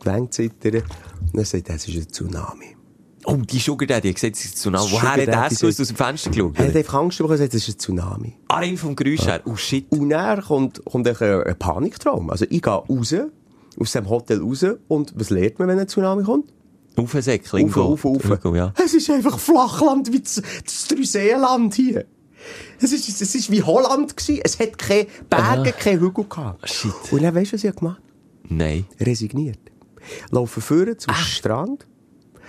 Gewänge zittern. Und dann sagt er, es ist ein Tsunami. Oh, die Sugar Daddy hat gesagt, es ist Tsunami. Sugar Woher hat er Daddy es gewusst? sagt- aus dem Fenster geschaut? Er hat einfach Angst bekommen es ist ein Tsunami. Ah, rein vom Geräusch her. Oh, shit. Und dann kommt, kommt ein, ein Paniktraum. Also ich gehe raus, aus dem Hotel raus und was lernt man, wenn ein Tsunami kommt? Auf ein Säckchen. Auf, auf, auf. Ja. Es ist einfach Flachland wie das, das Dreiseenland hier. Es ist, es ist wie Holland gewesen. Es hat keine Berge, keine Hügel gehabt. Shit. Und dann weisst du, was ich gemacht Nein. Resigniert. Laufe vorne zum Strand.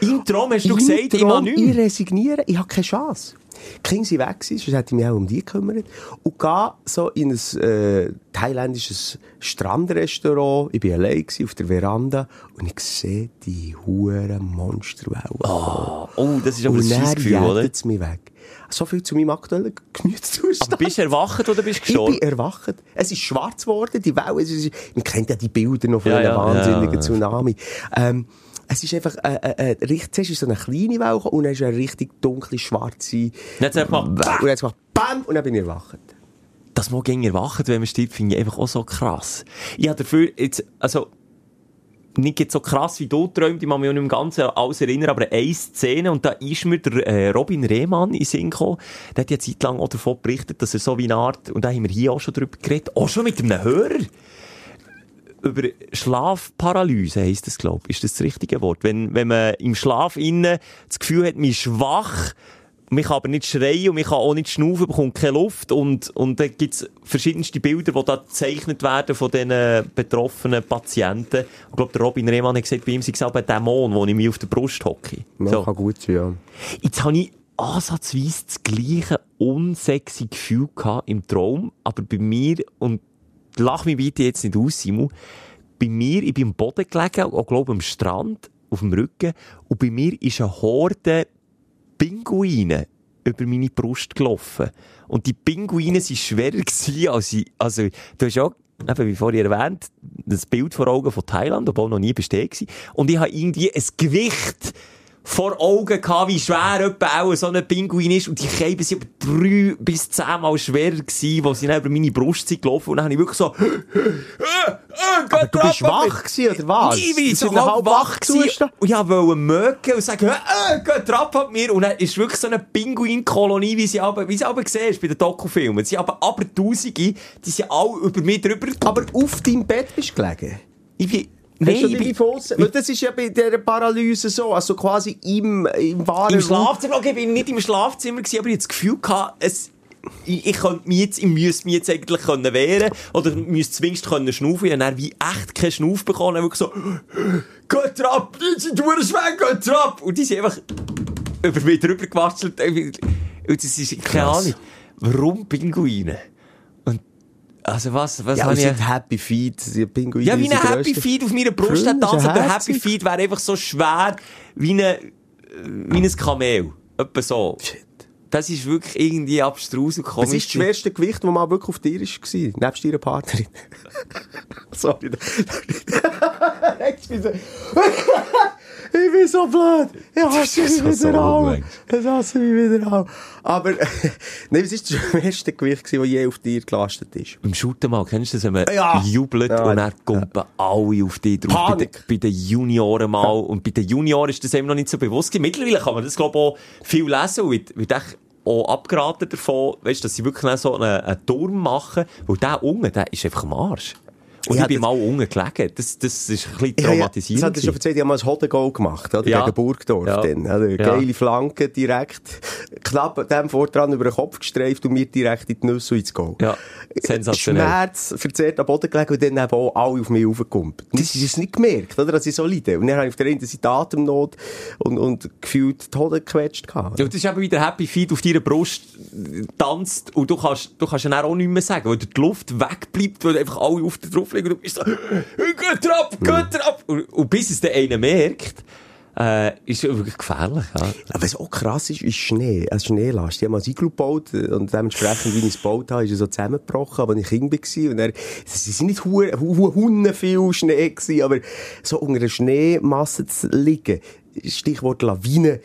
Im Traum hast du Im gesagt, ich Traum, Ich nichts. resigniere, ich habe keine Chance. Die Kinder sind weg gewesen, sonst hätte ich mich auch um die gekümmert. Und gehe so in ein äh, thailändisches Strandrestaurant. Ich war allein gewesen, auf der Veranda und ich sehe die huren Monsterwellen. Oh, oh, das ist aber ein und dann Gefühl, oder? es mich weg. So viel zu meinem aktuellen Gemütszustand. Aber bist du erwacht oder bist du ich gestorben? bin erwacht. Es ist schwarz geworden, die Wellen. Ist, man kennt ja die Bilder noch von Ja, einem ja, wahnsinnigen ja. Tsunami. Ähm, es ist einfach, äh, äh, äh, richtig, zuerst ist so eine kleine Welle und dann ist eine richtig dunkle, schwarze hat's einfach Und dann gemacht, BAM! Und dann bin ich erwacht. dass man gegen erwacht, wenn man stirbt, finde ich einfach auch so krass. Ich habe dafür jetzt, also, nicht jetzt so krass wie du träumst, ich kann mich auch nicht im Ganzen alles erinnern, aber eine Szene, und da ist mir der äh, Robin Rehmann in Sinn gekommen, der hat ja Zeit lang auch davon berichtet, dass er so wie eine Art, und da haben wir hier auch schon drüber geredet, auch schon mit einem Hörer, über Schlafparalyse heisst das, glaube ich. Ist das das richtige Wort? Wenn, wenn man im Schlaf innen das Gefühl hat, man ist schwach, man kann aber nicht schreien und man kann auch nicht schnaufen, bekommt keine Luft und, und dann gibt's verschiedenste Bilder, die da gezeichnet werden von diesen betroffenen Patienten. Ich glaube, der Robin Rehmann hat gesagt, bei ihm sei es aber ein Dämon, wo ich mich auf der Brust hocke. Ja, So. Kann gut sein, ja. Jetzt habe ich ansatzweise das gleiche unsexy Gefühl gehabt im Traum, aber bei mir, und lach mich bitte jetzt nicht aus, Simon, bei mir, ich bin am Boden gelegen, auch glaube am Strand, auf dem Rücken, und bei mir ist eine Horde Pinguine über meine Brust gelaufen. Und die Pinguine waren schwerer gewesen, als ich, also, du hast ja, eben, wie vorhin erwähnt, das Bild vor Augen von Thailand, obwohl noch nie besteht gewesen. Und ich habe irgendwie ein Gewicht vor Augen gehabt, wie schwer etwa auch so ein Pinguin ist. Und die Käben sind aber drei bis zehnmal schwerer gewesen, wo sie dann über meine Brust sind gelaufen. Und dann habe ich wirklich so, Aber du bist wach gewesen, oder was? ich bin so halb wach gewesen. Und ich wollte mögen und sagen, äh, geh Trab ab mir. Und dann ist wirklich so eine Pinguin-Kolonie, wie sie aber, wie sie aber siehst bei den Dokufilmen. Sie haben aber Tausende, die sind alle über mich drüber. Aber auf deinem Bett bist du gelegen? ich bin Nee, Hast du ich bin-? Weil das ist ja bei dieser Paralyse so, also quasi im, im wahren Im. Schlafzimmer, okay, ich bin nicht im Schlafzimmer gewesen, aber ich hatte das Gefühl gehabt, es, ich, ich könnte mich jetzt, ich müsste mich jetzt eigentlich können wehren oder müsste zumindest können schnaufen. Ich habe wie echt keinen Schnauf bekommen. Wirklich so, geht ab, die sind durchschwägen, geht ab. Und die sind einfach über mich drüber gewatschelt. Und das ist, keine. Ahnung, warum Pinguine? Also was, was Ja, habe ich... sind Happy Feet, die Pinguine. Ja, wie ein Happy. Feed auf meiner Brust hat aber ja der Happy. Feed wäre einfach so schwer wie, eine, wie ein Kamel. Etwa so. Shit. Das ist wirklich irgendwie abstrus und komisch. Was ist das schwerste Gewicht, das mal wirklich auf dir war? Nebst deiner Partnerin? Sorry. Bin ich- bin so blöd. Ich hasse mich so- so wieder ungelenk. Ich hasse mich wieder an. Aber, nein, was ist das schwerste Gewicht, das je auf dir gelastet ist? Beim Shooten mal, kennst du das, wenn man Ja. jubelt Ja. und dann kumpen alle auf dich drauf? Bei den, Panik. bei den Junioren mal. Und bei den Junioren ist das eben noch nicht so bewusst gewesen. Mittlerweile kann man das, glaube ich, auch viel lesen und wird, wird auch abgeraten davon, weißt, dass sie wirklich so einen, einen Turm machen, weil der unten, der ist einfach am Arsch. Und Ja, ich bin mal unten gelegen. Das, das ist ein bisschen Ja, ja, das traumatisierend. hat er schon erzählt, ich habe mal ein Hodengol gemacht, oder? Ja. Gegen Burgdorf Ja. dann. Ja. Geile Flanke direkt, knapp dem Vordran über den Kopf gestreift und mir direkt in die Nüsse ins Goal. Ja, sensationell. Schmerz, verzerrt am Boden gelegen und dann eben auch alle auf mich raufgekumpelt. Das ist es nicht gemerkt, oder? Dass ich so leide. Und dann habe ich auf der einen Seite Atemnot und, und gefühlt die Hoden gequetscht gehabt. Ja, das ist eben wieder Happy Feet auf deiner Brust tanzt und du kannst, du kannst ja dann auch nichts mehr sagen, weil die Luft wegbleibt, weil einfach alle auf dir drauf liegen und bist so, ab, geht ab! Und, und bis es der einer merkt, äh, ist es wirklich gefährlich, ja. Aber was auch krass ist, ist Schnee. Also Schneelast. Ich habe mal ein Iglu gebaut und dementsprechend, wie ich es gebaut habe, ist er so zusammengebrochen, als ich Kind war. Und er, es sind nicht hu, hu, hunde viel Schnee gewesen, aber so unter einer Schneemasse zu liegen, Stichwort Lawine,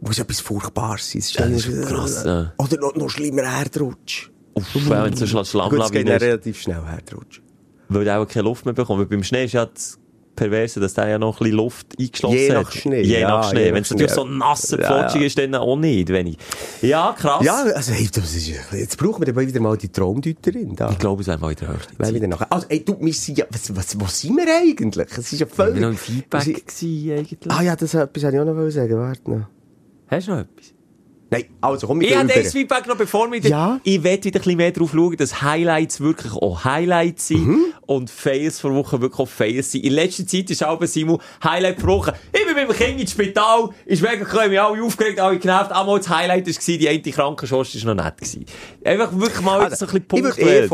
muss etwas Furchtbares sein. Es Ja, das ist krass, ja. Oder noch, noch schlimmer Erdrutsch. Uff, wenn es so Gut, eine es geht Schlammlawine ist, relativ schnell Erdrutsch. Weil du auch keine Luft mehr bekommst. Weil beim Schnee ist ja das Perverse, dass der ja noch ein bisschen Luft eingeschlossen Je hat. nach Schnee, Je ja, nach Schnee. Wenn es natürlich so nasser Ja, Flotschig ja. ist, dann auch nicht wenig. Ja, krass. Ja, also, hey, das ist, jetzt brauchen wir dann wieder mal die Traumdeuterin da. Ich glaube, es wäre mal in der höchsten Zeit. wir dann nachher, also, ey, du, wir sind ja, was, was, wo sind wir eigentlich? Es ist ja Wir völlig... waren noch im wir Feedback gewesen, eigentlich. Ah ja, das etwas wollte ich auch noch sagen. Warte noch. Hast du noch etwas? Nein, also komm, Ich gehen habe das Feedback noch, bevor wir... Ja. Ich werde wieder ein bisschen mehr darauf schauen, dass Highlights wirklich auch Highlights sind Mhm. und Fails vor Woche wirklich auch Fails sind. In letzter Zeit ist auch Simon Highlight pro Woche. Ich bin mit dem Kind ins Spital, ist mega cool, mich alle aufgeregt, alle genervt. Einmal das Highlight war, die eine Krankenschwester war noch nett. Gewesen. Einfach wirklich mal Also, so ein bisschen ich würde punktuell. eher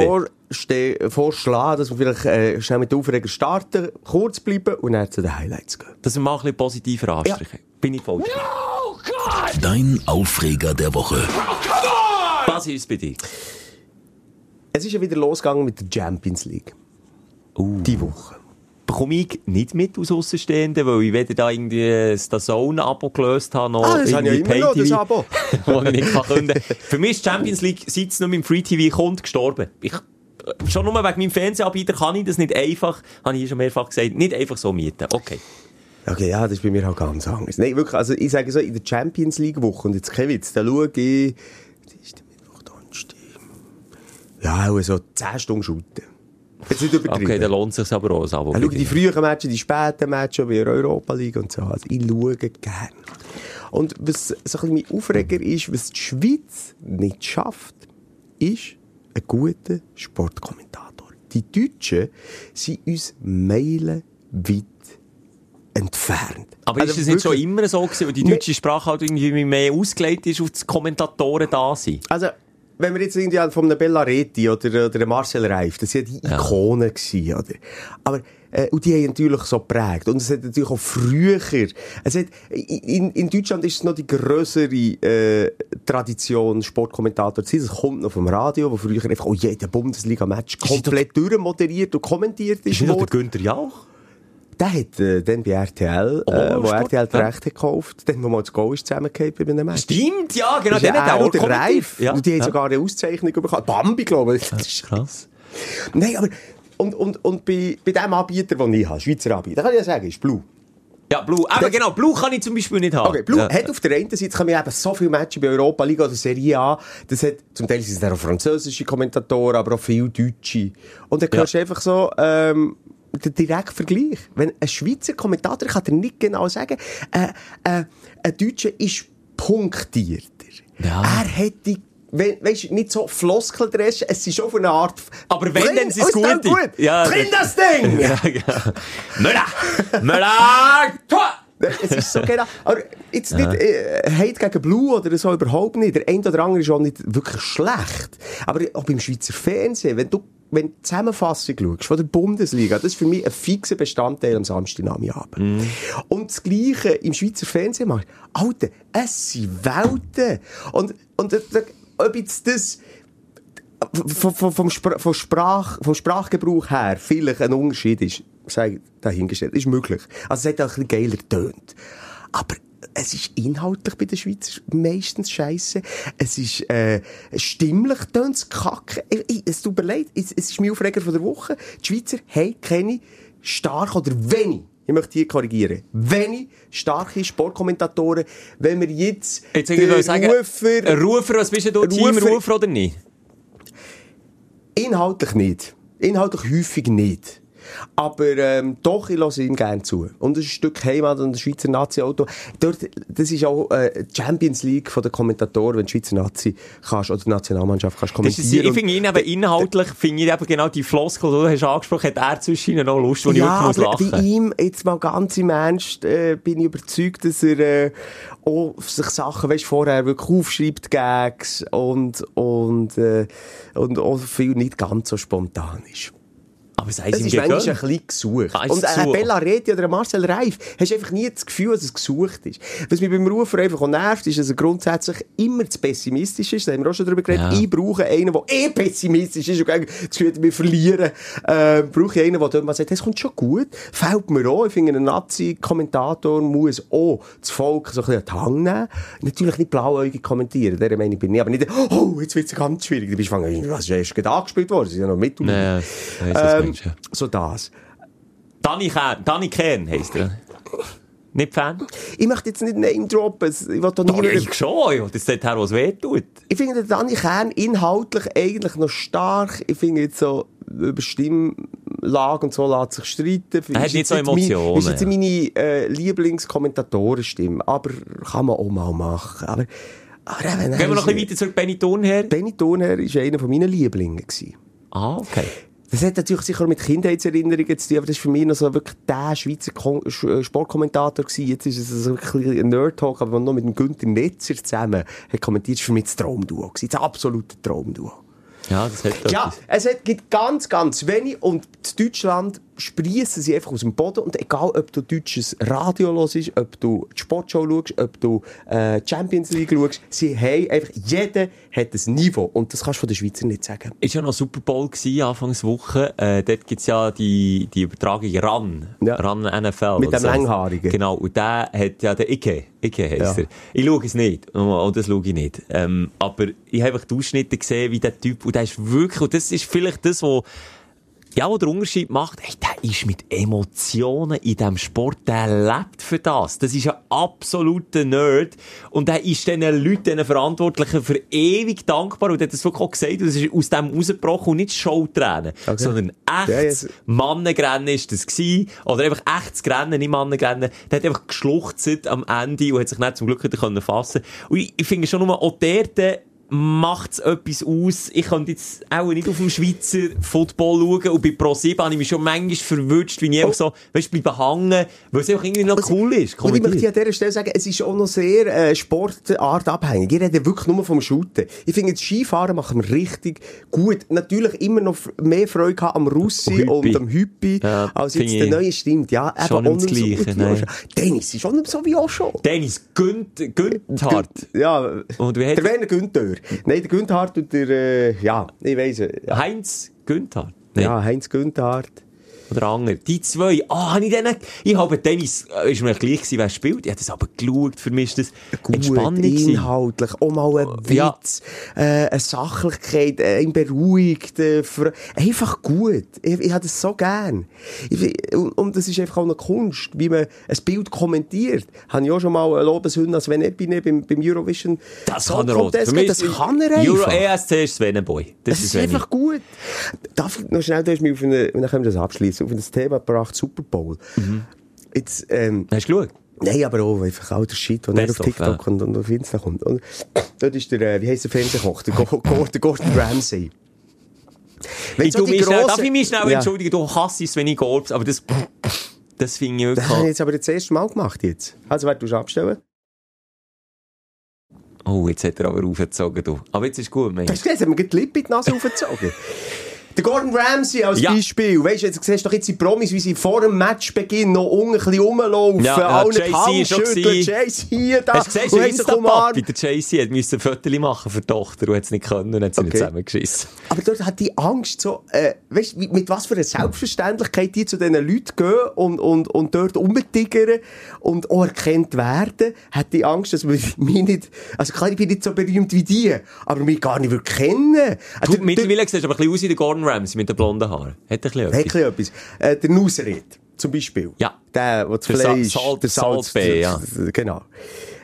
vorste- vorschlagen, dass wir vielleicht äh, schnell mit den Aufreger starten, kurz bleiben und dann zu den Highlights gehen. dass wir mal ein bisschen positiver anstreichen. Bin ich voll dabei. Dein Aufreger der Woche. Was ist bei dir? Es ist ja wieder losgegangen mit der Champions League. Uh. Die Woche. bekomme ich nicht mit aus Außenstehenden, weil ich weder da irgendwie das DAZN-Abo gelöst habe, noch Ah, das habe ich ja irgendwie immer noch, das Abo. wo ich nicht kann können. Für mich ist die Champions League, seit es nur mit dem Free TV kommt, gestorben. Ich, schon nur wegen meinem Fernsehanbieter kann ich das nicht einfach, habe ich hier schon mehrfach gesagt, nicht einfach so mieten. Okay. Okay, ja, das ist bei mir halt ganz anders. Nein, wirklich, also ich sage so, in der Champions League Woche, und jetzt kein Witz, da schaue ich, ist der Mittwoch, Donnerstag? Ja, auch so 10 Stunden shooten. Jetzt nicht übertrieben. Okay, dann lohnt es sich aber auch, das Abo. Dann schaue ich die frühen Matches, die späten Matches, wie in der Europa League und so. Also ich schaue gerne. Und was so ein bisschen mein Aufreger ist, was die Schweiz nicht schafft, ist ein guter Sportkommentator. Die Deutschen sind uns meilenweit entfernt. Aber Also ist das nicht schon immer so gewesen, weil die deutsche Sprache halt irgendwie mehr ausgelegt ist auf die Kommentatoren da sind? Also, wenn wir jetzt irgendwie von einem Bellaretti oder, oder einem Marcel Reif, das ja die Ja. Ikonen, gewesen, oder? Aber, äh, und die haben natürlich so geprägt. Und es hat natürlich auch früher, es hat, in, in Deutschland ist es noch die grössere, äh, Tradition, Sportkommentator zu sein. Es kommt noch vom Radio, wo früher einfach auch jeder Bundesliga-Match komplett durchmoderiert und kommentiert ist Ist nicht auch der. Günther Jauch? Der hat, äh, dann bei RTL, Oh, äh, wo Sport, RTL die ja. Rechte gekauft, dann, wo mal das Goal ist zusammengefallen bei einem Match. Stimmt, ja, genau. Ist Den hat auch kommentiert. Reif. Ja, Und die ja. sogar eine Auszeichnung bekommen. Bambi, glaube ich. Das ist Krass. Nein, aber, und, und, und bei, bei dem Anbieter, den ich habe, Schweizer Anbieter, kann ich ja sagen, ist Blue. Ja, Blue. Aber genau, Blue kann ich zum Beispiel nicht haben. Okay, Blue ja. hat auf der einen Seite kann man eben so viele Matches bei Europa League oder Serie A, das hat, zum Teil sind es auch französische Kommentatoren, aber auch viele Deutsche. Und dann hörst du einfach so, ähm, der direkte Vergleich. Wenn ein Schweizer Kommentator kann dir nicht genau sagen, äh, äh, ein Deutscher ist punktierter. Ja. Er hat die we weißt, nicht so Floskeldress, es ist schon von einer Art... Aber wenn, dann sind es gut. Ja, Drin das Ding! Ja, genau. Müller! Müller! Es ist so genau. Aber jetzt nicht äh, Hate gegen Blue oder so überhaupt nicht. Der eine oder andere ist auch nicht wirklich schlecht. Aber auch beim Schweizer Fernsehen, wenn du wenn du die Zusammenfassung schaust von der Bundesliga, das ist für mich ein fixer Bestandteil am Samstagnachmittagabend. Und das Gleiche im Schweizer Fernsehen machst. Alter, es sind Welten. Und, und äh, ob jetzt das vom, vom, vom, Sprach, vom Sprachgebrauch her vielleicht ein Unterschied ist, sei dahingestellt, ist möglich. Also es hat auch ein bisschen geiler tönt. Aber es ist inhaltlich bei den Schweizer meistens scheiße. Es ist, äh, stimmlich tönt's kacke. Ich- ich- Es tut mir leid, es, es ist mein Aufreger von der Woche. Die Schweizer haben keine stark oder wenig ich möchte hier korrigieren. Wenig starke Sportkommentatoren, wenn wir jetzt, Jetzt ich würde sagen, Rufer, ein Rufer, was bist du, Team Rufer- Rufer oder nicht? Inhaltlich nicht. Inhaltlich häufig nicht. Aber ähm, doch, ich lasse ihm gerne zu. Und das ist ein Stück Heimat und ein Schweizer Nazi-Auto. Dort, das ist auch äh, die Champions League von den Kommentatoren, wenn die Schweizer Nazi kannst, oder die Nationalmannschaft kannst kommentieren. ich finde ihn eben inhaltlich, finde ich eben genau die Floskel, die du hast angesprochen, hat er zwischen ihnen noch Lust, wo ich ja, wirklich muss aber bei lachen. ihm, jetzt mal ganz im Ernst, äh, bin ich überzeugt, dass er äh, auch sich Sachen, weißt, vorher wirklich aufschreibt, Gags und, und, äh, und auch viel nicht ganz so spontan ist. Aber sei Es es ihm ist manchmal ein bisschen gesucht. Ah, Und ein gesucht. Bella Reti oder ein Marcel Reif, hast einfach nie das Gefühl, dass es gesucht ist. Was mich beim Rufer einfach auch nervt, ist, dass er grundsätzlich immer zu pessimistisch ist. Da haben wir auch schon darüber geredet. Ja. Ich brauche einen, der eh pessimistisch ist und gegen das Gefühl wir verlieren. Äh, brauche ich einen, der dort mal sagt, das kommt schon gut. Fällt mir auch. Ich finde, ein Nazi-Kommentator muss auch das Volk so ein bisschen an die Hand nehmen. Natürlich nicht blauäugig kommentieren. Der Meinung bin ich. Aber nicht, oh, jetzt wird es ganz schwierig. Du bist was ist erst gerade angespielt worden? Sie sind ja noch mit. Ja, weiss, du meinst, ja. so das. Danny Kern, Danny Kern heisst er. Nicht Fan? Ich möchte jetzt nicht Name droppen. Ich, will da Doch, niemandem- ich schon, ich will das dort her, was weh tut. ich finde den Dani Kern inhaltlich eigentlich noch stark. Ich finde jetzt so, über Stimmlage und so lässt sich streiten. Er hat Ist nicht jetzt so Emotionen, Ist jetzt ja. meine äh, Lieblingskommentatorenstimme. Aber kann man auch mal machen. Aber, aber eben, Gehen wir noch ein bisschen weiter zurück, Benny Thurnherr. Benny Thurnherr war einer von meinen Lieblingen. Gewesen. Ah, okay. Das hat natürlich sicher mit Kindheitserinnerungen zu tun, aber das war für mich noch so wirklich der Schweizer Kon äh, Sportkommentator gewesen. Jetzt ist es so wirklich ein Nerd-Talk, aber man noch mit dem Günther Netzer zusammen hat kommentiert, das war für mich das Traumduo. Das absolute Traumduo. Ja, das hat Ja, es hat, gibt ganz, ganz wenig und Deutschland sprießen sie einfach aus dem Boden und egal, ob du deutsches Radio hörst, ob du die Sportshow schaust, ob du äh, Champions League schaust, sie haben einfach, jeder hat ein Niveau und das kannst du von den Schweizern nicht sagen. Ist ja noch Super Bowl gewesen, Anfangswoche. Äh, dort gibt's ja die, die Übertragung RAN. Ja. RAN NFL. Mit dem so. Langhaarigen. Genau. Und der hat ja der Ike. Ike heisst Ja. er. Ich schaue es nicht. Oh, das schaue ich nicht. Ähm, aber ich habe einfach die Ausschnitte gesehen, wie der Typ, und der ist wirklich, und das ist vielleicht das, wo, ja, wo der Unterschied macht, ey, der ist mit Emotionen in diesem Sport, der lebt für das. Das ist ein absoluter Nerd. Und der ist diesen Leuten, diesen Verantwortlichen für ewig dankbar. Und der hat das wirklich auch gesagt. Und das ist aus dem rausgebrochen und nicht Showtränen. Sondern echtes Ja, ja. Mannengrennen ist das gewesen. Oder einfach echtes Grennen, nicht Mannengrennen. Der hat einfach geschluchzt am Ende und hat sich nicht zum Glück wieder können fassen Und ich, ich finde schon nur, auch dort, macht es etwas aus. Ich könnte jetzt auch nicht auf dem Schweizer Football schauen und bei Pro7 habe ich mich schon manchmal verwünscht, wie ich einfach so, weißt du, bleibe hängen, weil es einfach irgendwie noch cool ist. Und ich möchte kommentiert. an dieser Stelle sagen, es ist auch noch sehr äh, Sportart abhängig. Ich rede wirklich nur vom Shooten. Ich finde, das Skifahren machen wir richtig gut. Natürlich immer noch mehr Freude gehabt am Russi Hüppi. und am Hüppi, Ja, als jetzt der neue stimmt. Ja, eben schon auch nicht das Gleiche, auch. Dennis ist schon nicht so wie auch schon. Dennis Günt, Günthardt. Ja, Und wie hat der Werner Günther. Nein, der Günther und der, äh, ja, ich weiss, äh, ja, Heinz Günthardt. Nee. ja Heinz Günther. Oder Anger. Die zwei, ah, habe ich denen, ich habe Dennis, äh, ist mir gleich gewesen, wer spielt. Ich habe das aber geschaut, für mich ist das Gut, Entspannung gewesen. inhaltlich, auch mal ein Ja. Witz, äh, eine Sachlichkeit, äh, ihn beruhigt, äh, einfach gut. Ich, ich habe das so gern. Ich, und, und das ist einfach auch eine Kunst, wie man ein Bild kommentiert. Habe ich auch schon mal Lobeshymne als Venepine beim, beim Eurovision Das kann er auch. Ist- Das kann er Euro einfach. ESC ist Svenenboy. Das, Das ist Sveni. einfach gut. Darf ich noch schnell, du hast mich auf eine, dann können wir das abschließen. Auf ein Thema gebracht, Super Bowl. Jetzt, ähm, Hast du geschaut? Nein, aber auch einfach all der Shit, der Best auf TikTok ja. und, und auf Insta kommt. Und dort ist der, äh, wie heisst der Fernsehkoch? Der, Go der Gordon Ramsay. Wenn Ich so mich schnell, darf ich mich schnell Ja. entschuldigen? Du hasst es, wenn ich golf, aber das, das finde ich Das habe ich wirklich... jetzt aber das erste Mal gemacht jetzt. Also, wer du abstellen? Oh, jetzt hat er aber aufgezogen, du. Aber jetzt ist gut, Mensch. Hast du gesehen, hat mir die Lippe in die Nase aufgezogen. Der Gordon Ramsay als Ja. Beispiel. Weißt du, jetzt siehst du doch jetzt die Promis, wie sie vor dem Matchbeginn noch unten ein bisschen rumlaufen. Ja, ja, allen die Jay-Z Hand schütteln. Jay-Z hier, da. Hast du gesehen, und der umarmt. der JC, hat müssen ein Foto machen für die Tochter und hat es nicht können und hat sie nicht Okay. zusammengeschissen. Aber dort hat die Angst so, äh, weißt du, mit was für einer Selbstverständlichkeit die zu diesen Leuten gehen und, und, und dort rumtigern und auch erkannt werden, hat die Angst, dass man mich nicht, also klar, ich bin nicht so berühmt wie die, aber mich gar nicht kennen. Du, Also, mittlerweile siehst du aber ein bisschen aus wie der Gordon Ramsay mit den blonden Haaren. Hat ein bisschen etwas. ein bisschen etwas. Äh, der Nusret, zum Beispiel. Ja. Der, der das Der Sa- Fleisch... Salt- der Salt Bay, ja. Genau.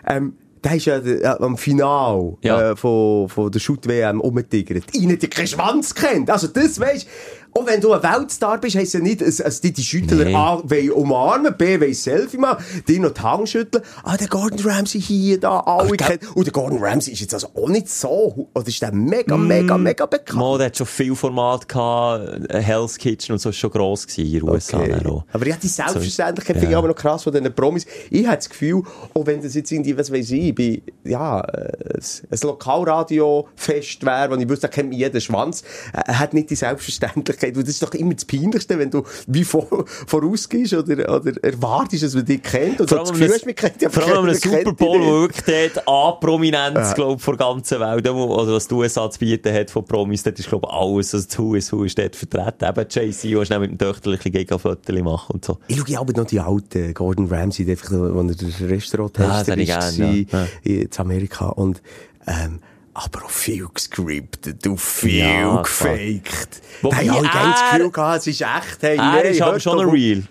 Ähm, der ist ja der, äh, am Final Ja. äh, von, von der Shoot-WM umgetigert. Ihnen die keinen Schwanz kennt. Also das weisst auch wenn du ein Weltstar bist, heisst ja nicht, dass, die, die Schüttler Nee. A, umarmen, B, wollen Selfie machen, die noch die Hand schütteln. Ah, der Gordon Ramsay hier, da, alle kennen. Und der Gordon Ramsay ist jetzt also auch nicht so, oder ist der mega, Mm. mega, mega bekannt. Mo, der hat schon viel Format gehabt. Hell's Kitchen und so ist schon gross gewesen in den USA. Okay. auch. Aber ja, die Selbstverständlichkeit So, finde ich ja. aber noch krass von diesen Promis. Ich habe das Gefühl, auch wenn das jetzt irgendwie, was weiß ich, bei, ja, äh, ein ein Lokalradio-Fest wäre, wo ich wüsste, da kennt mich jeder Schwanz, äh, hat nicht die Selbstverständlichkeit. Und das ist doch immer das Peinlichste, wenn du wie vor, vorausgehst oder, oder erwartest, dass man dich kennt. Und Vor allem Gefühl an man kennt aber vor allem an man Super Bowl, wo wirklich dort A-Prominenz, glaub vor der ganzen Welt, also was die USA zu bieten hat von Promis, dort ist, glaub alles, also das Who is Who ist dort vertreten. Eben JC, wo schnell mit dem Töchterchen gegen Fotos machen und so. Ich schaue aber noch die alten Gordon Ramsay, die einfach, wo er der Ja, das Restaurant-Tester ich ist, ja. in Amerika. Und, ähm, aber auch viel gescriptet und viel Ja, gefaked. Haben alle er- das Gefühl gehabt, es ist echt. Hey, Er nee, ist aber hört schon ein auf. Real.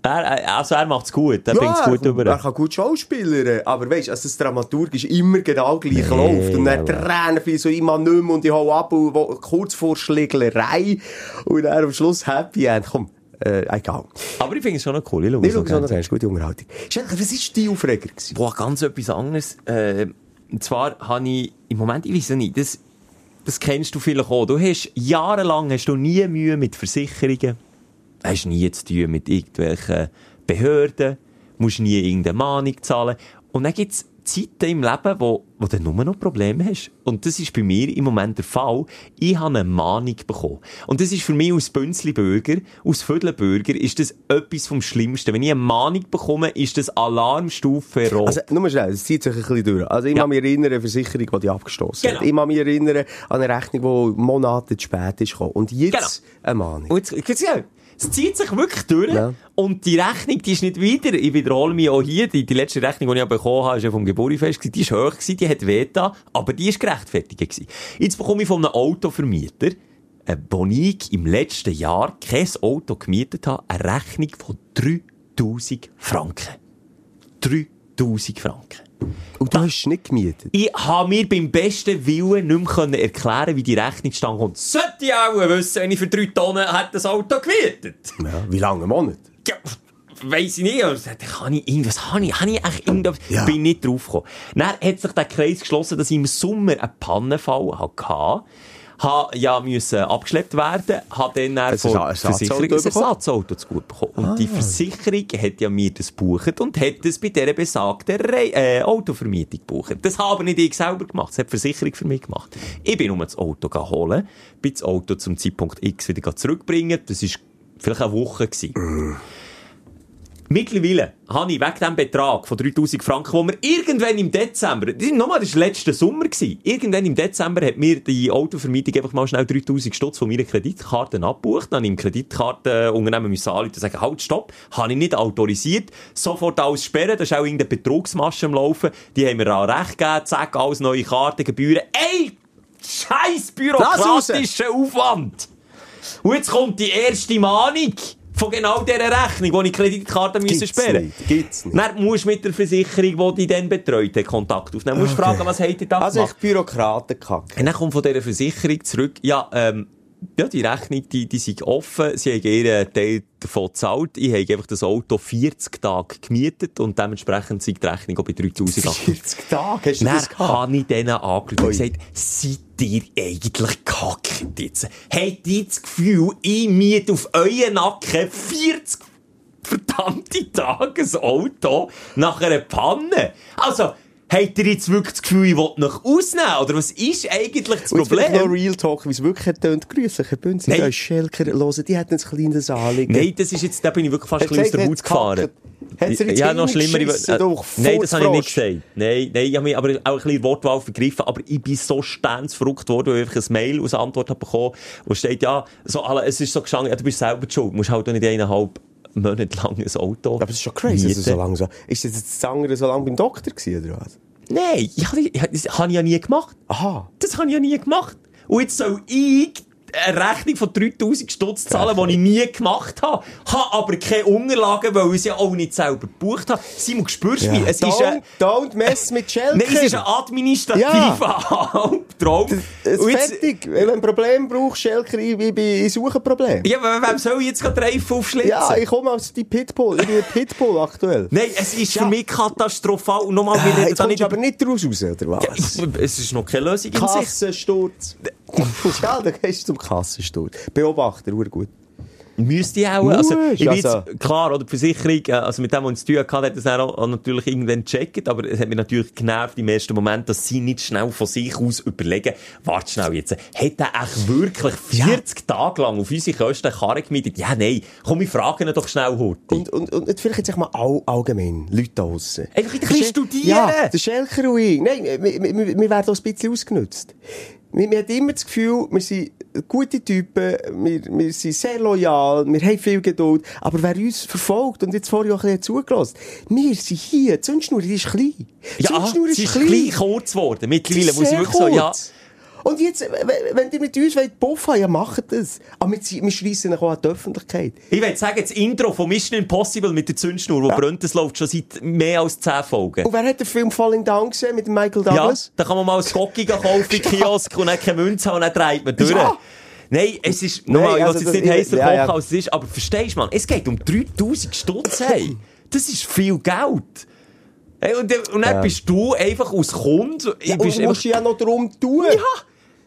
Er, also er macht's gut, er Ja, bringt's gut er, über. er kann gut Schauspieler, aber weißt, also das Dramaturgisch immer genau gleich läuft. Und dann Tränen fließen so immer nicht mehr und ich hau ab und wo, kurz vor Schlägerei und dann am Schluss Happy End. Komm, äh, egal. Aber ich finde es schon noch cool. Ich schaue es noch gute Unterhaltung. Was war dein Aufreger? gewesen? Boah, ganz etwas anderes. Äh, und zwar habe ich im Moment, ich weiß nicht, das, das kennst du vielleicht auch. Du hast jahrelang hast du nie Mühe mit Versicherungen. Hast nie zu tun mit irgendwelchen Behörden. Musst nie irgendeine Mahnung zahlen. Und dann gibt's Zeiten im Leben, wo, wo du nur noch Probleme hast. Und das ist bei mir im Moment der Fall. Ich habe eine Mahnung bekommen. Und das ist für mich als Bünzli-Bürger, als Vödelbürger, ist das etwas vom Schlimmsten. Wenn ich eine Mahnung bekomme, ist das Alarmstufe rot. Also, nur mal schnell, es zieht sich ein bisschen durch. Also, ich Ja. kann mich erinnern, eine Versicherung, die abgestossen Genau. hat. Ich kann mich erinnern an eine Rechnung, die Monate zu spät ist gekommen. Und jetzt eine Mahnung. Und jetzt, jetzt, ja, es zieht sich wirklich durch. Ja. Und die Rechnung, die ist nicht wieder, ich wiederhole mich auch hier, die, die letzte Rechnung, die ich bekommen habe, ist ja vom Geburtfest, die ist hoch gewesen, die hat Veta, aber die ist gerechtfertigt gewesen. Jetzt bekomme ich von einem Autovermieter, äh, wo ich im letzten Jahr kein Auto gemietet habe, eine Rechnung von 3000 Franken. 3000 Franken. Und du hast es nicht gemietet. Ich habe mir beim besten Willen nicht mehr erklären, wie die Rechnung stand. Und sollte ich auch wissen, wenn ich für drei Tonnen hätte das Auto gemietet. Ja. Wie lange? Einen Monat? Ja, weiss ich nicht. Also, da kann ich irgendwas, habe ich, habe ich echt irgendwas, Ja. bin nicht drauf gekommen. Dann hat sich der Kreis geschlossen, dass ich im Sommer einen Pannenfall hatte. Habe ja müssen abgeschleppt werden, habe dann Ein von Ersatzauto Versicherung ein? Ersatzauto zu gut bekommen. Und die Versicherung hat ja mir das gebucht und hat das bei dieser besagten Re äh, Autovermietung gebucht. Das habe nicht ich selber gemacht, das hat die Versicherung für mich gemacht. Ich bin nur das Auto holen, bin das Auto zum Zeitpunkt X wieder zurückbringen, das war vielleicht eine Woche. Gewesen. Mittlerweile habe ich wegen diesem Betrag von 3000 Franken, wo wir irgendwann im Dezember, nochmal, das war letzten Sommer, gewesen. irgendwann im Dezember hat mir die Autovermietung einfach mal schnell 3000 Stutz von meiner Kreditkarte abgebucht. Dann im Kreditkartenunternehmen müssen anrufen und sagen, halt, stopp, habe ich nicht autorisiert. Sofort alles sperren, da ist auch irgendeine Betrugsmasche am Laufen. Die haben mir auch recht gegeben, zack, alles neue Karten, Gebühren. Ey! Scheiß bürokratischen Aufwand! Und jetzt kommt die erste Mahnung von genau dieser Rechnung, wo ich Kreditkarte müssen Gibt's sperren nicht, gibt's nicht. Dann musst du mit der Versicherung, die dich dann betreut hat, Kontakt aufnehmen. Du musst Okay. fragen, was habt ihr da Also, gemacht? ich Bürokratenkacke. Und dann kommt von dieser Versicherung zurück, ja, ähm, ja, die Rechnung, die, die sind offen. Sie haben ihren Teil davon gezahlt. Ich habe einfach das Auto 40 Tage gemietet und dementsprechend sind die Rechnung auch bei 3000 40 Tage hast du Dann das gehabt? habe ich denen angeschaut und gesagt, seid ihr eigentlich kackt jetzt? Habt ihr das Gefühl, ich miete auf euren Nacken 40 verdammte Tage ein Auto nach einer Panne? Also, habt ihr jetzt wirklich das Gefühl, ich will noch ausnehmen? Oder was ist eigentlich das Und jetzt vielleicht noch Problem? Real Talk, wie es wirklich hat tönt. Grüße, Herr Bünzli. Schelker, hören, die hatten ein kleines Anliegen. Nein, das ist jetzt, da bin ich wirklich fast Hat ein bisschen aus der Haut gefahren. hat's Hat's dir jetzt ja, noch schlimmer. äh, du nein, das habe ich nicht gesagt. Nein, nein, ich habe mich aber auch ein bisschen Wortwahl vergriffen, aber ich bin so sternsverrückt worden, weil ich ein Mail aus Antwort habe bekommen, wo steht, ja, so, es ist so gestanden, ja, du bist selber schuld, du musst halt nicht eineinhalb Monate lang ein Auto Aber es ist schon crazy, dass so lange so... Ist das jetzt das andere so lange beim Doktor gewesen, oder was? Nein, ich ich, das habe ich ja nie gemacht. Aha. Das habe ich ja nie gemacht. Und jetzt soll ich eine Rechnung von 3000 Stutz zahlen, die ich nie gemacht habe. Habe aber keine Unterlagen, weil ich sie ja auch nicht selber gebucht habe. Simon, spürst du mich? Es ist don't, ein, don't mess mit Schelker. nein, es ist ein administrativer Albtraum. Es ist fertig. Wenn du ein Problem brauchst, Schelker, ich, ich, ich suche ein Problem. Ja, aber wem soll ich jetzt gerade Reifen aufschlitzen? Ja, ich komme aus die Pitbull. Ich bin Pitbull aktuell. Nein, es ist Ja. für mich katastrophal. Und nochmal, wir Äh, reden jetzt da nicht aber nicht daraus raus, oder was? Ja, es ist noch keine Lösung in. Kassensturz. ja, dann gehst du zum Kassensturz. Beobachter, gut. Müsste ich auch. Muss, Also, ich also- jetzt, klar, oder die Versicherung, äh, also mit dem, was ich zu tun hatte, hat das auch, natürlich irgendwann gecheckt, aber es hat mich natürlich genervt im ersten Moment, dass sie nicht schnell von sich aus überlegen, warte schnell jetzt, hat er echt wirklich 40 Tage lang auf unsere Kosten Karre gemietet? Ja, nein, komm, wir fragen ihn doch schnell, Horti. Und, und, und jetzt vielleicht jetzt mal all, allgemein, Leute da draussen. Einfach ein bisschen studieren. Ja, der Schelker ich. Nein, wir, wir wir werden auch ein bisschen ausgenutzt. Wir, wir haben immer das Gefühl, wir sind gute Typen, wir, wir sind sehr loyal, wir haben viel Geduld. Aber wer uns verfolgt und jetzt vorher auch ein bisschen zugelassen, wir sind hier, die Zündschnur, die ist klein. Die ja, Zündschnur sie ist klein kurz geworden, mittlerweile, ist muss ich wirklich so, ja. Und jetzt, wenn ihr mit uns wollt Buff haben, ja, macht das. Aber wir, wir schreissen auch an die Öffentlichkeit. Ich will sagen, das Intro von Mission Impossible mit der Zündschnur, wo brennt, das läuft schon seit mehr als 10 Folgen. Und wer hat den Film Falling Down gesehen mit Michael Ja, Douglas? da kann man mal ein Gocki kaufen im Kiosk und dann keine Münze haben und dann dreht man durch. Ja. Nein, es ist, nochmal, ich also will das- jetzt nicht heißer ja, ja. als es ist, aber verstehst du, man, es geht um 3000 Stutz, hey. Das ist viel Geld. Hey, und, dann- und dann Ja. bist du einfach aus Kunde, Ja, und du musst ja noch darum tun. ja.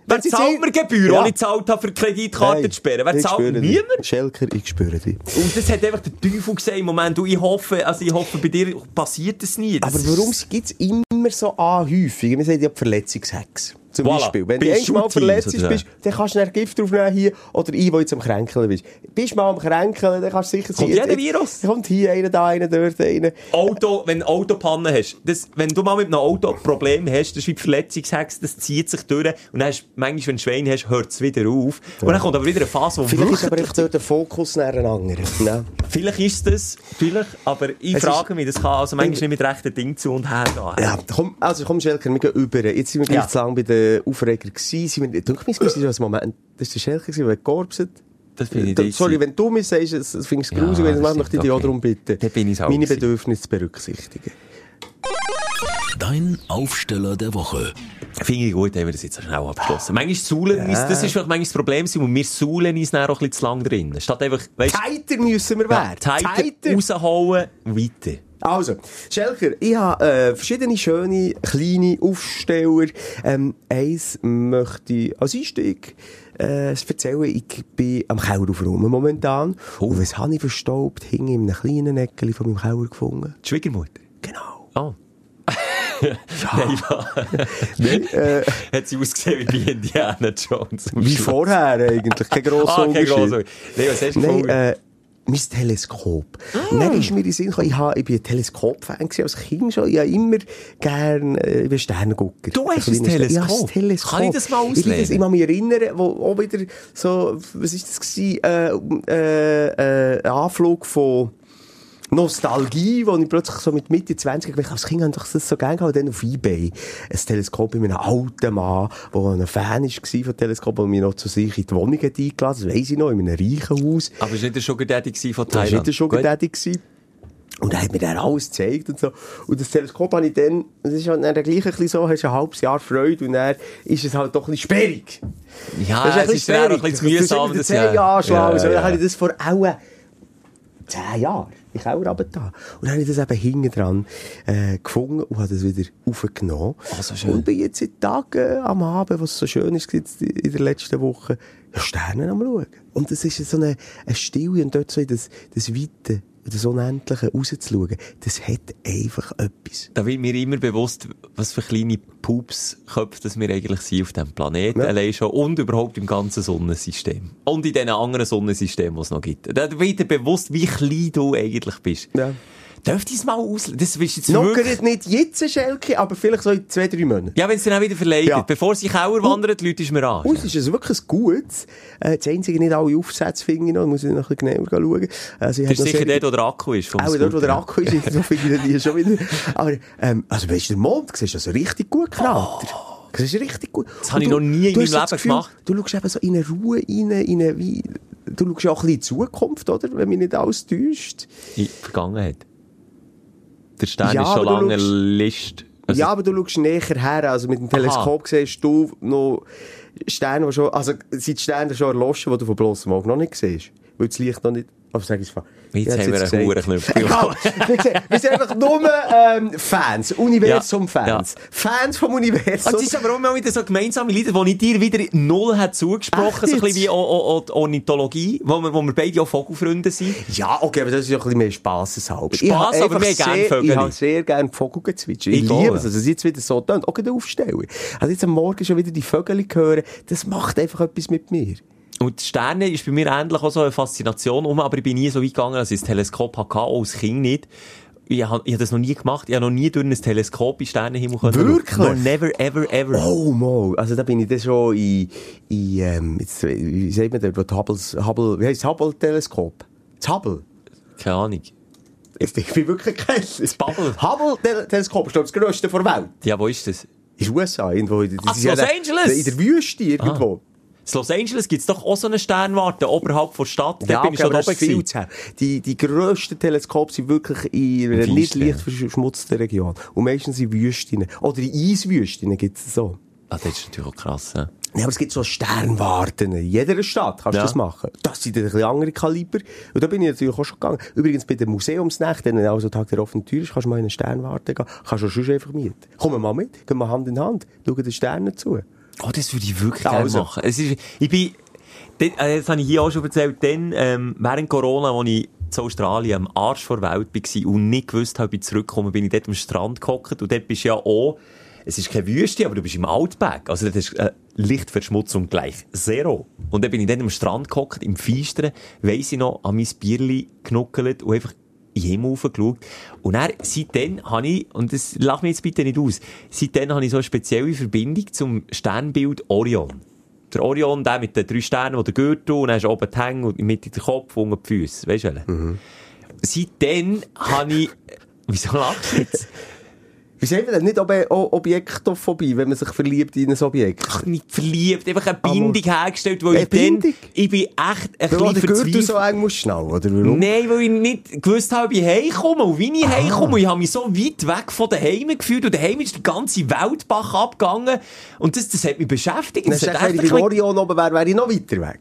Wer zahlt mir Gebühren, Ja. die ich gezahlt habe, für die Kreditkarte zu sperren? Wer zahlt niemand? Schelker, ich spüre dich. Und das hat einfach der Teufel gesehen im Moment. Und ich hoffe, also ich hoffe, bei dir passiert das nie. Das Aber warum gibt es immer so Anhäufungen? Wir sagen ja die Verletzungshex. Zum Voilà. Beispiel. Wenn du Bei einmal verletzt oder? bist, dann kannst du ein Gift draufnehmen hier. Oder ich, der jetzt am Kränkeln bist. Bist du mal am Kränkeln, dann kannst du sicher Kommt sein- jeder Virus? Kommt hier einer, da einer, dort einer. Auto, wenn du Autopannen hast, das, wenn du mal mit einem Auto ein Problem hast, das ist wie Verletzungshex, das zieht sich durch und dann hast, manchmal, wenn du Schwein hast, hört es wieder auf. Und dann kommt aber wieder eine Phase, wo Vielleicht ist aber einfach dort der Fokus nach einem anderen. Ne? vielleicht ist das, vielleicht, aber ich Es frage mich, das kann also manchmal nicht mit rechten Dingen zu und her gehen. Ja, komm, also komm, Schelker, wir gehen über. Jetzt sind wir gleich Ja. zu lang bei den Aufreger gewesen. Wir, denke, sind so ein Moment, das war der gewesen, der gekorpset. Das finde ich Da-. Sorry, wenn du mir sagst, das das findest du Ja, gruselig, dann das möchte ich dich auch darum bitten, meine gewesen. Bedürfnisse zu berücksichtigen. Dein Aufsteller der Woche. Finde ich gut, haben wir das jetzt schnell abgeschlossen. Manchmal saulen uns, das ist vielleicht manchmal das Problem, und wir saulen uns dann auch ein bisschen zu lang drin. Statt einfach, weißt Tighter müssen wir ja, werden. Tighter rausholen, weiter. Also, Schelker, ich habe äh, verschiedene schöne, kleine Aufsteller. Ähm, eins möchte ich als Einstieg äh, erzählen. Ich bin am Keller momentan. Oh. Und was habe ich verstaubt? Hing in einem kleinen Eckchen von meinem Keller gefunden. Die Schwiegermutter. Genau. Oh. Nein, ja. Nein, äh, Hat sie ausgesehen wie bei Indiana Jones. wie vorher eigentlich. Kein grosser Ah, kein Unterschied. grosser. Nein, was hast du Nein, gefunden? Mein Teleskop. Ah. Dann ist mir in den Sinn gekommen, ich, habe, ich bin ein Teleskop-Fan als Kind schon. Ich habe immer gern, äh, ich Sternengucker. Du hast ein kleiner Stern- Teleskop? Ja, ein Teleskop. Kann ich das mal Ich, das, auslehnen? ich kann mich erinnern, wo auch wieder so, was ist das gewesen, äh, äh, äh, ein Anflug von Nostalgie, wo ich plötzlich so mit Mitte 20 gemerkt habe, als Kind habe ich das so gerne gehabt, und dann auf Ebay ein Teleskop mit einem alten Mann, der ein Fan war von Teleskop, der mich noch zu sich in die Wohnung hat eingeladen, das weiss ich noch, in einem reichen Haus. Aber es war nicht der Sugar Daddy von Das war Thailand. nicht der Sugar. Daddy. gewesen. Und er hat mir dann alles gezeigt und so. Und das Teleskop habe ich dann, das ist halt dann gleich ein bisschen so, hast ein halbes Jahr Freude und dann ist es halt doch ein bisschen sperrig. Ja, Das es ein ist dann auch ein bisschen mühsam. Das das zehn Jahre anschlagen. so. ja, Dann habe ja. ich das vor auch zehn Jahren den Keller runtergetan. Und dann habe ich das eben hinten dran äh, gefunden und habe das wieder aufgenommen. Ah, so schön. Und bin jetzt seit Tagen am Abend, was so schön ist in der letzten Woche, Sterne am schauen. Und das ist so eine, eine Stille und dort so in das, das Weite, das Unendliche rauszuschauen, das hat einfach etwas. Da wird mir immer bewusst, was für kleine Pupsköpfe das wir eigentlich sind auf diesem Planeten Ja. allein schon und überhaupt im ganzen Sonnensystem. Und in den anderen Sonnensystemen, die es noch gibt. Da wird dir bewusst, wie klein du eigentlich bist. Ja. Dürft ihr es mal aus... Das ist jetzt Noch wirklich... nicht jetzt, Schelke, aber vielleicht so in zwei, drei Monaten. Ja, wenn es dann auch wieder verleidet. Ja. Bevor sie den Keller wandert, Leute ist mir an. Uns ist es wirklich gut. Äh, das Einzige nicht alle Aufsätze finde ich noch, muss ich noch ein bisschen genauer schauen. Also, ich Das ist sicher sehr- dort, wo der Akku ist. Auch dort, wo der. Akku ist, so finde ich die schon wieder. Aber, ähm, also, weißt du, der Mond, siehst also richtig gut Krater. Das ist richtig gut. Das habe ich noch nie in meinem Leben Gefühl, gemacht. Du schaust eben so in eine Ruhe rein, in eine, wie, du schaust ja auch ein bisschen in die Zukunft, oder? Wenn mich nicht alles täuscht. In die Vergangenheit. Der Stern Ja, ist schon lange schaust- List. Also, ja, aber du schaust näher her. Also mit dem Teleskop siehst du noch Sterne, die schon, also sind die Sterne schon erloschen, die du von bloßem Auge noch nicht siehst. Weil das Licht noch nicht, aber sag ich's mal. Jetzt Ja, haben wir einen. Wie gesagt, Wir sind einfach nur ähm, Fans, Universum-Fans. Fans vom Universum. Es ist aber auch wieder so gemeinsame Lieder, die ich dir wieder null hat zugesprochen so ein bisschen wie O- O- O- Ornithologie, wo wir, wo wir beide auch Vogelfreunde sind. Ja, okay, aber das ist ja ein bisschen mehr Spasseshalber. Spass, Ich aber einfach wir haben gern sehr- Vögel. Ich habe sehr gerne Vogelgezwitscher. Ich Ich liebe es. Also, es ist jetzt wieder so tönt. Auch gerade aufstellen. Also, jetzt am Morgen schon wieder die Vögel hören, das macht einfach etwas mit mir. Und die Sterne ist bei mir ähnlich auch so eine Faszination um, aber ich bin nie so weit gegangen, dass ich das Teleskop hatte, auch als Kind nicht. Ich habe hab das noch nie gemacht. Ich habe noch nie durch ein Teleskop in Sternenhimmel können. Wirklich? No, never, ever, ever. Oh, mal. Also, da bin ich dann schon in, in ähm, jetzt, wie sagt man da, Hubbles, Hubble, wie heisst das Hubble-Teleskop? Das Hubble. Keine Ahnung. Ich bin wirklich kein... Das Bubble. Hubble-Teleskop ist, das grösste der Welt. Ja, wo ist das? In den USA, irgendwo. Das Ach, Los Angeles? In der Wüste, irgendwo. In Los Angeles gibt's doch auch so eine Sternwarte oberhalb der Stadt. Da Ja, bin ich schon aber ist viel zu. Die, die grössten Teleskope sind wirklich in einer nicht leicht verschmutzten Region. Und meistens in Wüsten. Oder in Eiswüsten gibt es so. Ah, das ist natürlich auch krass, ja. Ja, aber es gibt so Sternwarten. In jeder Stadt kannst du Ja. das machen. Das sind ein bisschen andere Kaliber. Und da bin ich natürlich auch schon gegangen. Übrigens bei der Museumsnacht, wenn also Tag der offenen Tür ist, kannst du mal in eine Sternwarte gehen. Kannst du sonst einfach mieten. Komm mal mit. Gehen wir Hand in Hand. Schauen den Sternen zu. Oh, das würde ich wirklich gerne also. machen. Es ist, ich bin, dann- äh, das habe ich hier auch schon erzählt, dann, ähm, während Corona, als ich zu Australien am Arsch vor der Welt war und nicht gewusst habe, wie ich zurückkomme, bin ich dort am Strand gehockt und dort bist du ja auch, es ist keine Wüste, aber du bist im Outback. Also dort ist äh, Lichtverschmutzung gleich Zero. Und dann bin ich dort am Strand gehockt, im Feistern, weiss ich noch, an mein Bierli genuckelt und einfach in den Himmel hochgeschaut. Und dann, seitdem habe ich, und das lach mir jetzt bitte nicht aus, seitdem habe ich so eine spezielle Verbindung zum Sternbild Orion. Der Orion, der mit den drei Sternen, wo der Gürtel, und dann hast du oben die Hänge und Mitte der Kopf und die Füße. Weißt du welchen? Seitdem habe ich, wieso lachst du jetzt? Wie sagen wir denn? Nicht Ob Objektophobie, wenn man sich verliebt in ein Objekt. Ach, nicht verliebt, einfach eine Bindung hergestellt, weil Eine ich dann, Bindung? ich bin echt ein Weil bisschen verzweifelt. so eng muss schnallen, oder warum? Nein, weil ich nicht gewusst habe, wie ich heimkomme. Und wie ich heimkomme, ich habe mich so weit weg von daheim gefühlt. Und daheim ist die ganze Welt Bach abgegangen. Und das, das hat mich beschäftigt. Dann Das hat sagst du, wenn ich bisschen- Orion oben wäre, wäre ich noch weiter weg.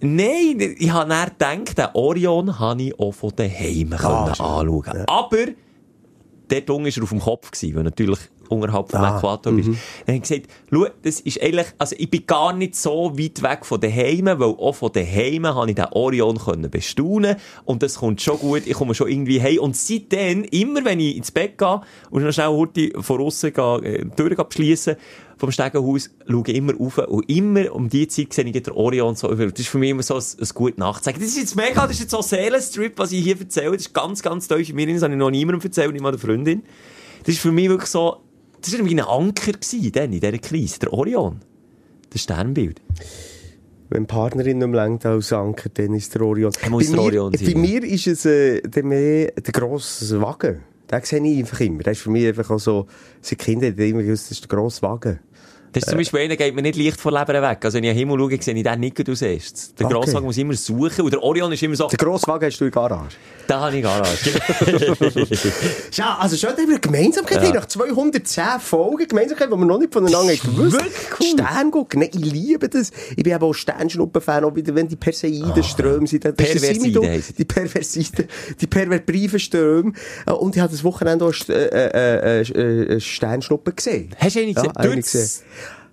Nein, ich habe dann gedacht, den Orion habe ich auch von daheim schön. anschauen. Aber, dort unten war er auf dem Kopf, weil natürlich unterhalb vom Ah, Äquator bist. Dann habe ich gesagt, schau, das ist eigentlich, also ich bin gar nicht so weit weg von daheim, weil auch von daheim habe ich den Orion können bestaunen und das kommt schon gut, ich komme schon irgendwie heim und seitdem, immer wenn ich ins Bett gehe und noch schnell heute von gehe, äh, die Tür beschließen vom Stegenhaus, schaue ich immer rauf und immer um die Zeit sehe ich den Orion so über. Das ist für mich immer so ein, ein gutes Nachzeichen. Das ist jetzt mega, das ist jetzt so ein Seelenstrip, was ich hier erzähle. Das ist ganz, ganz tief in mir. Das habe ich noch niemandem erzählt, nicht mal der Freundin. Das ist für mich wirklich so, das war wie ein Anker gewesen, dann, in dieser Krise. Der Orion. Das Sternbild. Wenn die Partnerin nicht mehr als Anker, dann ist der Orion. Er muss bei der mir, Orion sein, Bei mir ist es äh, der mehr der grosse Wagen. Den sehe ich einfach immer. Das ist für mich einfach auch so, seit Kindern immer gewusst, das ist der grosse Wagen. Das ist zum Beispiel einer, geht mir nicht leicht vor Leber weg. Also wenn ich in den Himmel schaue, sehe ich den nicht als erstes. Der Okay. Grosswagen muss immer suchen und der Orion ist immer so, Den Grosswagen hast du in der Garage. da habe ich Garage. Ja, also schon haben wir Gemeinsamkeit ja. nach 210 Folgen Gemeinsamkeit, die wir noch nicht voneinander gewusst. Wirklich cool. Stern gucken, ne, ich liebe das. Ich bin eben auch Sternschnuppen-Fan, auch wieder, wenn die Perseiden-Ströme sind. Das der Perversiden Simido, heissen Die Perversiden, die perverbriven Ströme. Äh, Und ich habe das Wochenende auch äh, äh, äh, äh, Sternschnuppen gesehen. Hast du einen gesehen? Ja, gesehen.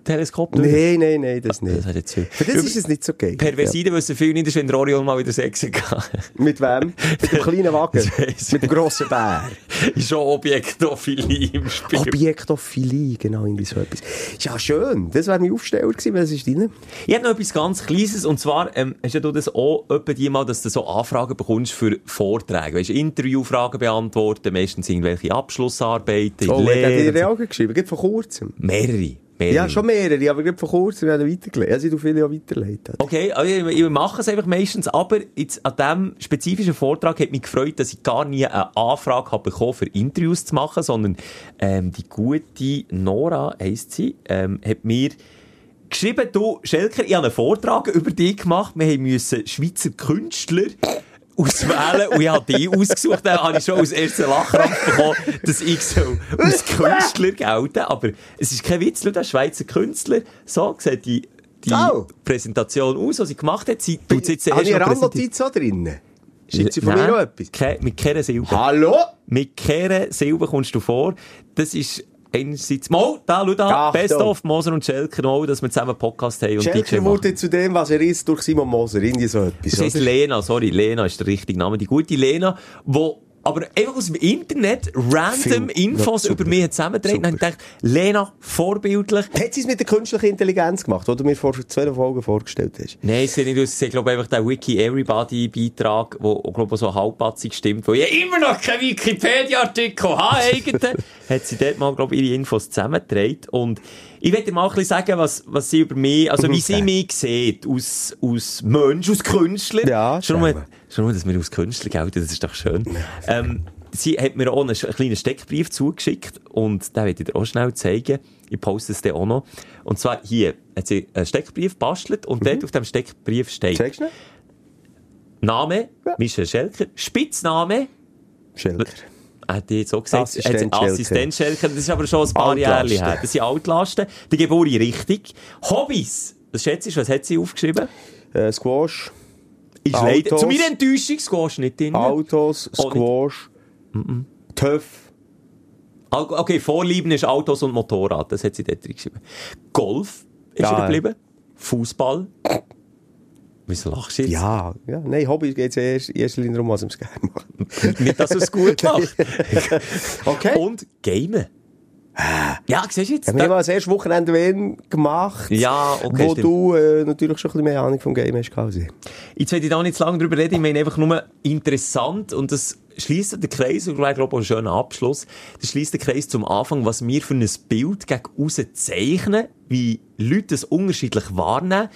Teleskop durch? Nein, nein, nein, das nicht. Das jetzt. Für das ist es nicht so geil. Perversiden wissen viel nicht, wenn der Orion mal wieder Sex hat. Ja. Mit wem? Mit dem kleinen Wagen. Mit dem grossen Bär. ist schon Objektophilie im Spiel. Objektophilie, genau, irgendwie so etwas. Ja, schön. Das wäre mein Aufsteller gewesen, was ist deine? Ich habe noch etwas ganz Kleines, und zwar, ähm, hast ja du das auch etwa mal, dass du so Anfragen bekommst für Vorträge. Weißt, Interviewfragen beantworten, meistens irgendwelche Abschlussarbeiten, Oh, ich habe dir auch geschrieben, gerade vor kurzem. Mehrere. Mehrere. Ja, schon mehrere, aber gerade vor kurzem habe ich weitergelegt. Also, du viele auch weitergeleitet. Okay, also ich, ich mache es einfach meistens, aber jetzt an diesem spezifischen Vortrag hat mich gefreut, dass ich gar nie eine Anfrage habe bekommen, für Interviews zu machen, sondern ähm, die gute Nora, heisst sie, ähm, hat mir geschrieben, du, Schelker, ich habe einen Vortrag über dich gemacht, wir haben müssen Schweizer Künstler auswählen und ich habe die ausgesucht, dann habe ich schon als ersten Lachkrampf bekommen, dass ich so als Künstler gelte, aber es ist kein Witz, schau, der Schweizer Künstler, so sieht die, die Oh. Präsentation aus, die sie gemacht hat, sie tut jetzt Habe erst ich eine. Randnotiz auch drin? Schreibt sie von Nein, mir noch etwas? ke- Mit keiner Silbe. Hallo? Mit keiner Silbe kommst du vor. Das ist einerseits, mal, da, schau da. Best of Moser und Schelker, mal, dass wir zusammen Podcast haben und Schelker wurde zu dem, was er ist, durch Simon Moser. Irgendwie so etwas. Das oder? Lena, sorry, Lena ist der richtige Name. Die gute Lena, wo aber einfach aus dem Internet random Viel- Infos über mich habe ich gedacht, Lena, vorbildlich. Hat sie es mit der künstlichen Intelligenz gemacht, die du mir vor zwei Folgen vorgestellt hast? Nein, es sieht nicht aus. Ist, glaube ich, einfach der Wiki Everybody Beitrag, wo, glaube ich, so halbpatzig stimmt, wo ich immer noch keinen Wikipedia-Artikel habe, hat sie dort mal, glaube ich, ihre Infos zusammengetragen. Und ich werde dir mal ein bisschen sagen, was, was sie über mich, also wie sie mich sieht, aus, aus Mensch, aus Künstler. Ja, schon mal, schon mal, dass wir aus Künstler gelten, das ist doch schön. Ähm, sie hat mir auch einen, kleinen Steckbrief zugeschickt und den werde ich dir auch schnell zeigen. Ich poste es dir auch noch. Und zwar hier hat sie einen Steckbrief gebastelt und dort auf dem Steckbrief steht Zeigst du? Name, Ja. Michel Schelker, Spitzname, Schelker. Hat die jetzt so gesagt. Assistent Schelker, das ist aber schon ein paar. Jahre her. Das sind Altlasten. Die Geburt richtig. Hobbys, das schätze ich, was hat sie aufgeschrieben? Äh, Squash, Ist Autos. leider, zu meiner Enttäuschung, Squash nicht drin. Autos, Oh. Squash, TÜV. Al- Okay, Vorlieben ist Autos und Motorrad, das hat sie dort geschrieben. Golf ist ja. geblieben. Fußball. Wieso lachst du jetzt? Ja, ja, nein, Hobby geht es erst, Linie darum, was es gerne macht. Nicht, dass es gut macht. Okay. Und Gamen. Ja, siehst du jetzt? Wir haben mal das erste Wochenende Wien gemacht, Ja, okay, wo stimmt. du äh, natürlich schon ein bisschen mehr Ahnung vom Game hast. ich. Jetzt will ich da nicht zu lange drüber reden, ich meine einfach nur interessant und das schließt den Kreis, und ich glaube auch einen schönen Abschluss, das schließt den Kreis zum Anfang, was wir für ein Bild gegen aussen zeichnen, wie Leute das unterschiedlich wahrnehmen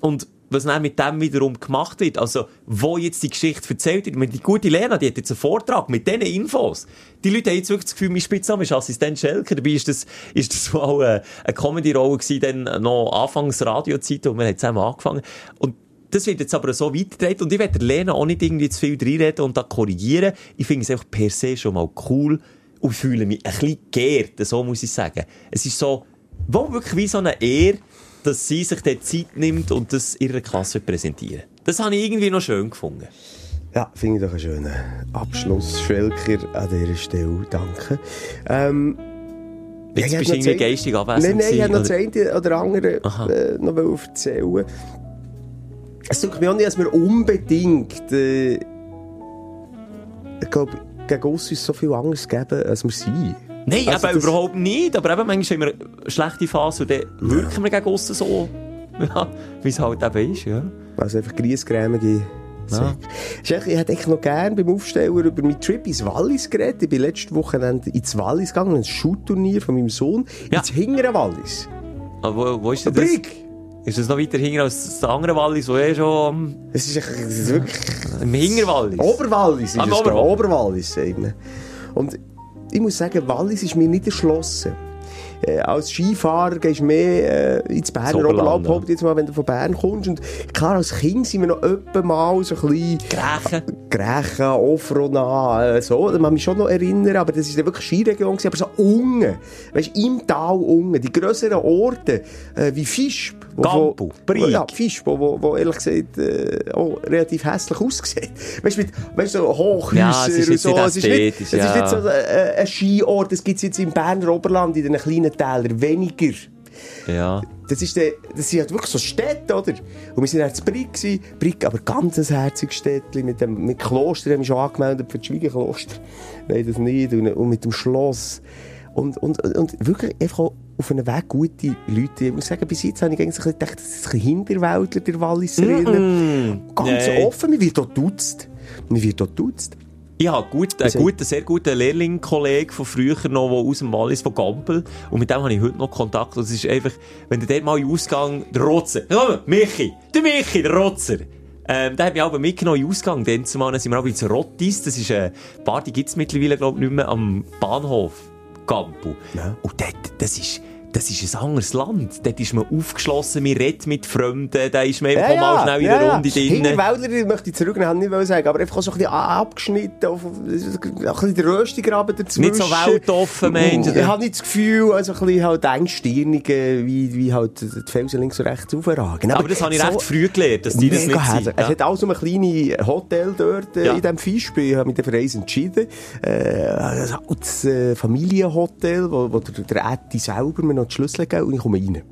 und was dann mit dem wiederum gemacht wird. Also, wo jetzt die Geschichte erzählt wird. Die gute Lena, die hat jetzt einen Vortrag mit diesen Infos. Die Leute haben jetzt wirklich das Gefühl, mein Spitzname ist Assistent Schelker. Dabei ist das, ist das mal eine, eine Comedy-Rolle gewesen, dann noch Anfangs Radiozeit, wo wir haben zusammen angefangen Und das wird jetzt aber so weitergetragen. Und ich werde Lena auch nicht irgendwie zu viel reinreden und da korrigieren. Ich finde es einfach per se schon mal cool und fühle mich ein bisschen geehrt, so muss ich sagen. Es ist so, wo wirklich wie so eine Ehre, dass sie sich dort Zeit nimmt und das ihrer Klasse präsentieren. Das habe ich irgendwie noch schön gefunden. Ja, finde ich doch einen schönen Abschluss. Schwelker an dieser Stelle. Danke. Ähm, Jetzt ich bist du irgendwie geistig abwesend Nein, nein, ich wollte noch das eine oder andere äh, noch erzählen. Es tut mir auch nicht, dass wir unbedingt, äh, ich glaube, gegen uns so viel Angst geben, als wir sind. Nein, Also eben überhaupt nicht. Aber eben manchmal haben wir eine schlechte Phase und dann wirken wir gegen aussen so, ja, wie es halt eben ist. Ja. Es einfach griesgrämige Ja. Ich hätte eigentlich noch gerne beim Aufsteller über meinen Trip ins Wallis geredet. Ich bin letztes Wochenende ins Wallis gegangen, ein Schuhturnier von meinem Sohn, Ja. ins hingere Wallis. Aber wo, wo ist denn das? Brick! Ist das noch weiter hinten als das andere Wallis, wo eh schon Es ist, es ist wirklich... im Hingerwallis? Oberwallis ist Ah, es. Oberwallis. Oberwallis, sagt man. Und ich muss sagen, Wallis ist mir nicht erschlossen. äh, als Skifahrer gehst du mehr äh, ins Berner Oberland, Oberland, ja. jetzt mal, wenn du von Bern kommst. Und klar, als Kind sind wir noch öppe mal so ein bisschen... Grächen. Grächen, Ofrona, äh, so, da kann mich schon noch erinnern, aber das ist ja wirklich Skiregion gewesen, aber so unten, weißt du, im Tal unten, die grösseren Orte, äh, wie Fischb. Gampu, Brig. Ja, Fischb, wo, wo, wo ehrlich gesagt, äh, auch relativ hässlich aussieht. Weißt du, mit, weißt so Hochhäuser Ja, es und so. es ist nicht, es ist nicht so äh, ein Skiort, das gibt es jetzt im Berner Oberland, in den kleinen Tälern, weniger. Ja. Das, ist der, das sind halt wirklich so Städte, oder? Und wir sind dann in gewesen. Brig, aber ganz ein herziges Städtchen mit dem, mit Kloster, haben wir schon angemeldet für das Schwiegerkloster. Nein, das nicht. Und, und mit dem Schloss. Und, und, und wirklich einfach auf einem Weg gute Leute. Ich muss sagen, bis jetzt habe ich eigentlich gedacht, das ist ein Hinterwäldler, der Walliserinnen. Ganz Nein. offen, man wird dort duzt. Man wird dort duzt. Ich habe gut, einen Also- guten, sehr guten Lehrling-Kollegen von früher noch, der aus dem Wallis von Gampel. Und mit dem habe ich heute noch Kontakt. Und es ist einfach, wenn du dort mal in Ausgang, der Rotzer, komm, Michi, der Michi, der Rotzer. Ähm, der hat mich aber mitgenommen in den Ausgang. Dann zumal sind wir auch ins Rottis. Das ist eine Bar, die gibt es mittlerweile, glaube ich, nicht mehr am Bahnhof Gampel. Ja. Und dort, das ist, das ist ein anderes Land. Dort ist man aufgeschlossen, man redet mit Fremden, da ist man einfach auch mal schnell in der Runde drin. Hinterwäldler möchte ich zurücknehmen, nicht sagen, aber einfach so ein bisschen abgeschnitten, auf, ein bisschen der Röstigraben dazwischen. Nicht so weltoffen, meinst du, Ich habe nicht das Gefühl, also ein bisschen halt engstirnige, wie, wie halt die Felsen links und rechts aufragen. Aber das habe ich recht früh gelernt, dass die das nicht sind. Es hat auch so ein kleines Hotel dort äh, Ja. in diesem Fischspiel. Ich habe mich dann für eins entschieden. Äh, ein altes äh, Familienhotel, wo, wo der, der Ätti selber mir noch die Schlüssel gegeben und ich komme rein.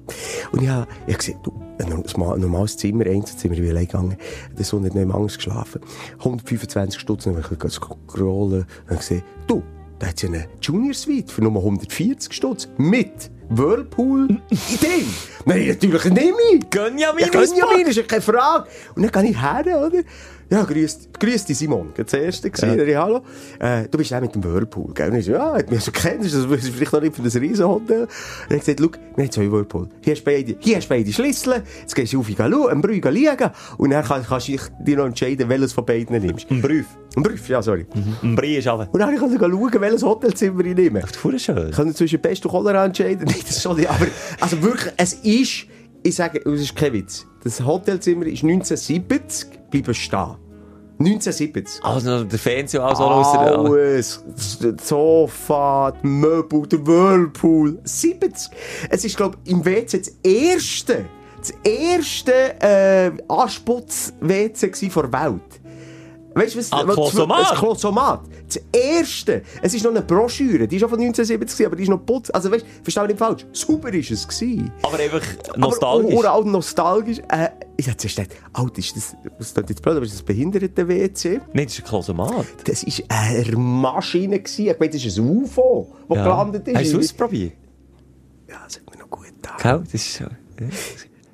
Und ich habe, ich habe gesehen, du, ein normal- ein normales Zimmer, Einzelzimmer, ich bin allein gegangen. Der Sohn hat nicht mehr anders geschlafen. 125 Stutz, dann habe ich ein scrollen und habe gesehen, du, da hat ja eine Junior Suite für nur 140 Stutz. Mit Whirlpool in dem. Nein, natürlich nicht mehr. Gönjamin Ja, Gönjamin, ist ja keine Frage. Und dann gehe ich her, oder? Ja, grüß, grüß dich, Simon. Das erste gewesen, ja. hallo. Äh, du bist der mit dem Whirlpool, gell? Und ich so, ja, hat mich so kennt, das ist vielleicht noch nicht für das Riesenhotel. Und er hat gesagt, schau, wir haben zwei Whirlpool. Hier hast du beide, hier hast beide Schlüssel. Jetzt gehst du auf, schauen, am Brühl liegen. Und dann kannst, kannst du dir noch entscheiden, welches von beiden nimmst. Ein Brief. Ein Brief, ja, sorry. Ein Brief ist aber. Und dann kann ich schauen, welches Hotelzimmer ich nehme. Voll schön. Ich kann zwischen Pest und Cholera entscheiden. Nein, das ist schon nicht. Aber, also wirklich, es ist, ich sage, es ist kein Witz. Das Hotelzimmer ist 1970 bleiben stehen. 1970. Also der Fernseher auch noch aus der... Alles. Das Sofa, die Möbel, der Whirlpool. 70. Es ist, glaube ich, im WC das erste, das erste äh, Ansputz-WC der Welt. Weißt du, was? Ah, was- Klosomat? Ein Klosomat. Das erste. Es ist noch eine Broschüre. Die ist auch von 1970, gewesen, aber die ist noch putz. Also, weißt du, versteh mich nicht falsch. Super ist es gewesen. Aber einfach nostalgisch. Aber auch nostalgisch. Äh, ich hab zuerst gedacht, ist das, das klingt jetzt blöd, aber ist das Behinderte-WC? Nein, das ist ein Klosomat. Das war eine Maschine. gewesen. Ich meine, das ist ein UFO, das gelandet ist. Hast du es ausprobiert? Ja, das hat mir noch gut getan. Gell? Das ist so.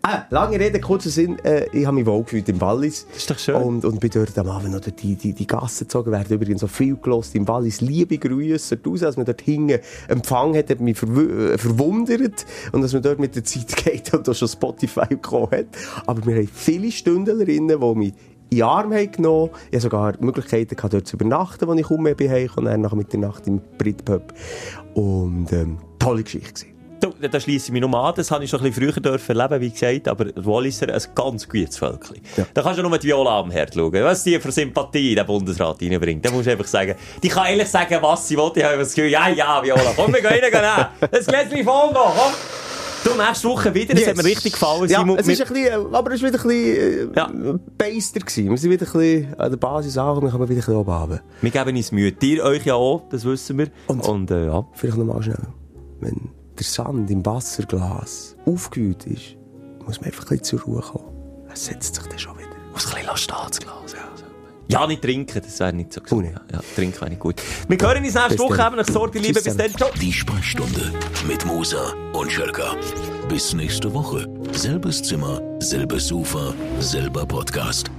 Ah, lange Rede, kurzer Sinn. Äh, ich habe mich wohl gefühlt im Wallis. Das ist doch schön. Und, und bin dort am Abend noch durch die, die, die Gassen gezogen. Werden übrigens so viel gelost im Wallis. Liebe Grüße raus, als man dort hinten Empfang hat, hat mich verw äh, verwundert. Und dass man dort mit der Zeit geht und da schon Spotify gekommen hat. Aber wir haben viele Stündlerinnen, die mich in den Arm haben genommen. Ich hatte sogar Möglichkeiten, gehabt, dort zu übernachten, als ich mehr bin. Und dann nach Mitternacht im Britpub. Und ähm, tolle Geschichte gewesen. Da schließe ich mich noch an. Das habe ich schon ein bisschen früher dürfen erleben, wie gesagt. Aber die Walliser, ein ganz gutes Völkchen. Ja. Da kannst du nur die Viola am Herd schauen. Was die für Sympathie in den Bundesrat reinbringt. Da musst du einfach sagen, die kann ehrlich sagen, was sie will. Ich habe das Gefühl, ja, ja, Viola, komm, wir gehen rein, gehen. Das Gläschen voll noch, komm. Du, nächste Woche wieder. Das hat mir richtig gefallen. Ja, Simon. es ist Wir- ein bisschen, aber es war wieder ein bisschen, äh, Ja. beister gewesen. Wir sind wieder ein bisschen an der Basis angekommen, wir kommen wieder ein bisschen oben runter. wir geben uns Mühe. Ihr euch ja auch, das wissen wir. Und- Und äh, ja. Vielleicht noch mal schnell. Wenn der Sand im Wasserglas aufgewühlt ist, muss man einfach ein bisschen zur Ruhe kommen. Er setzt sich dann schon wieder. Muss ein bisschen stehen, das Glas. Ja, nicht trinken, das wäre nicht so Oh, gut. Ja, ja, trinken wäre nicht gut. Wir hören uns nächste Woche eben. Ich sorge, liebe. Bis dann. Ciao. Die Sprechstunde mit Musa und Schelka. Bis nächste Woche. Selbes Zimmer, selbes Sofa, selber Podcast.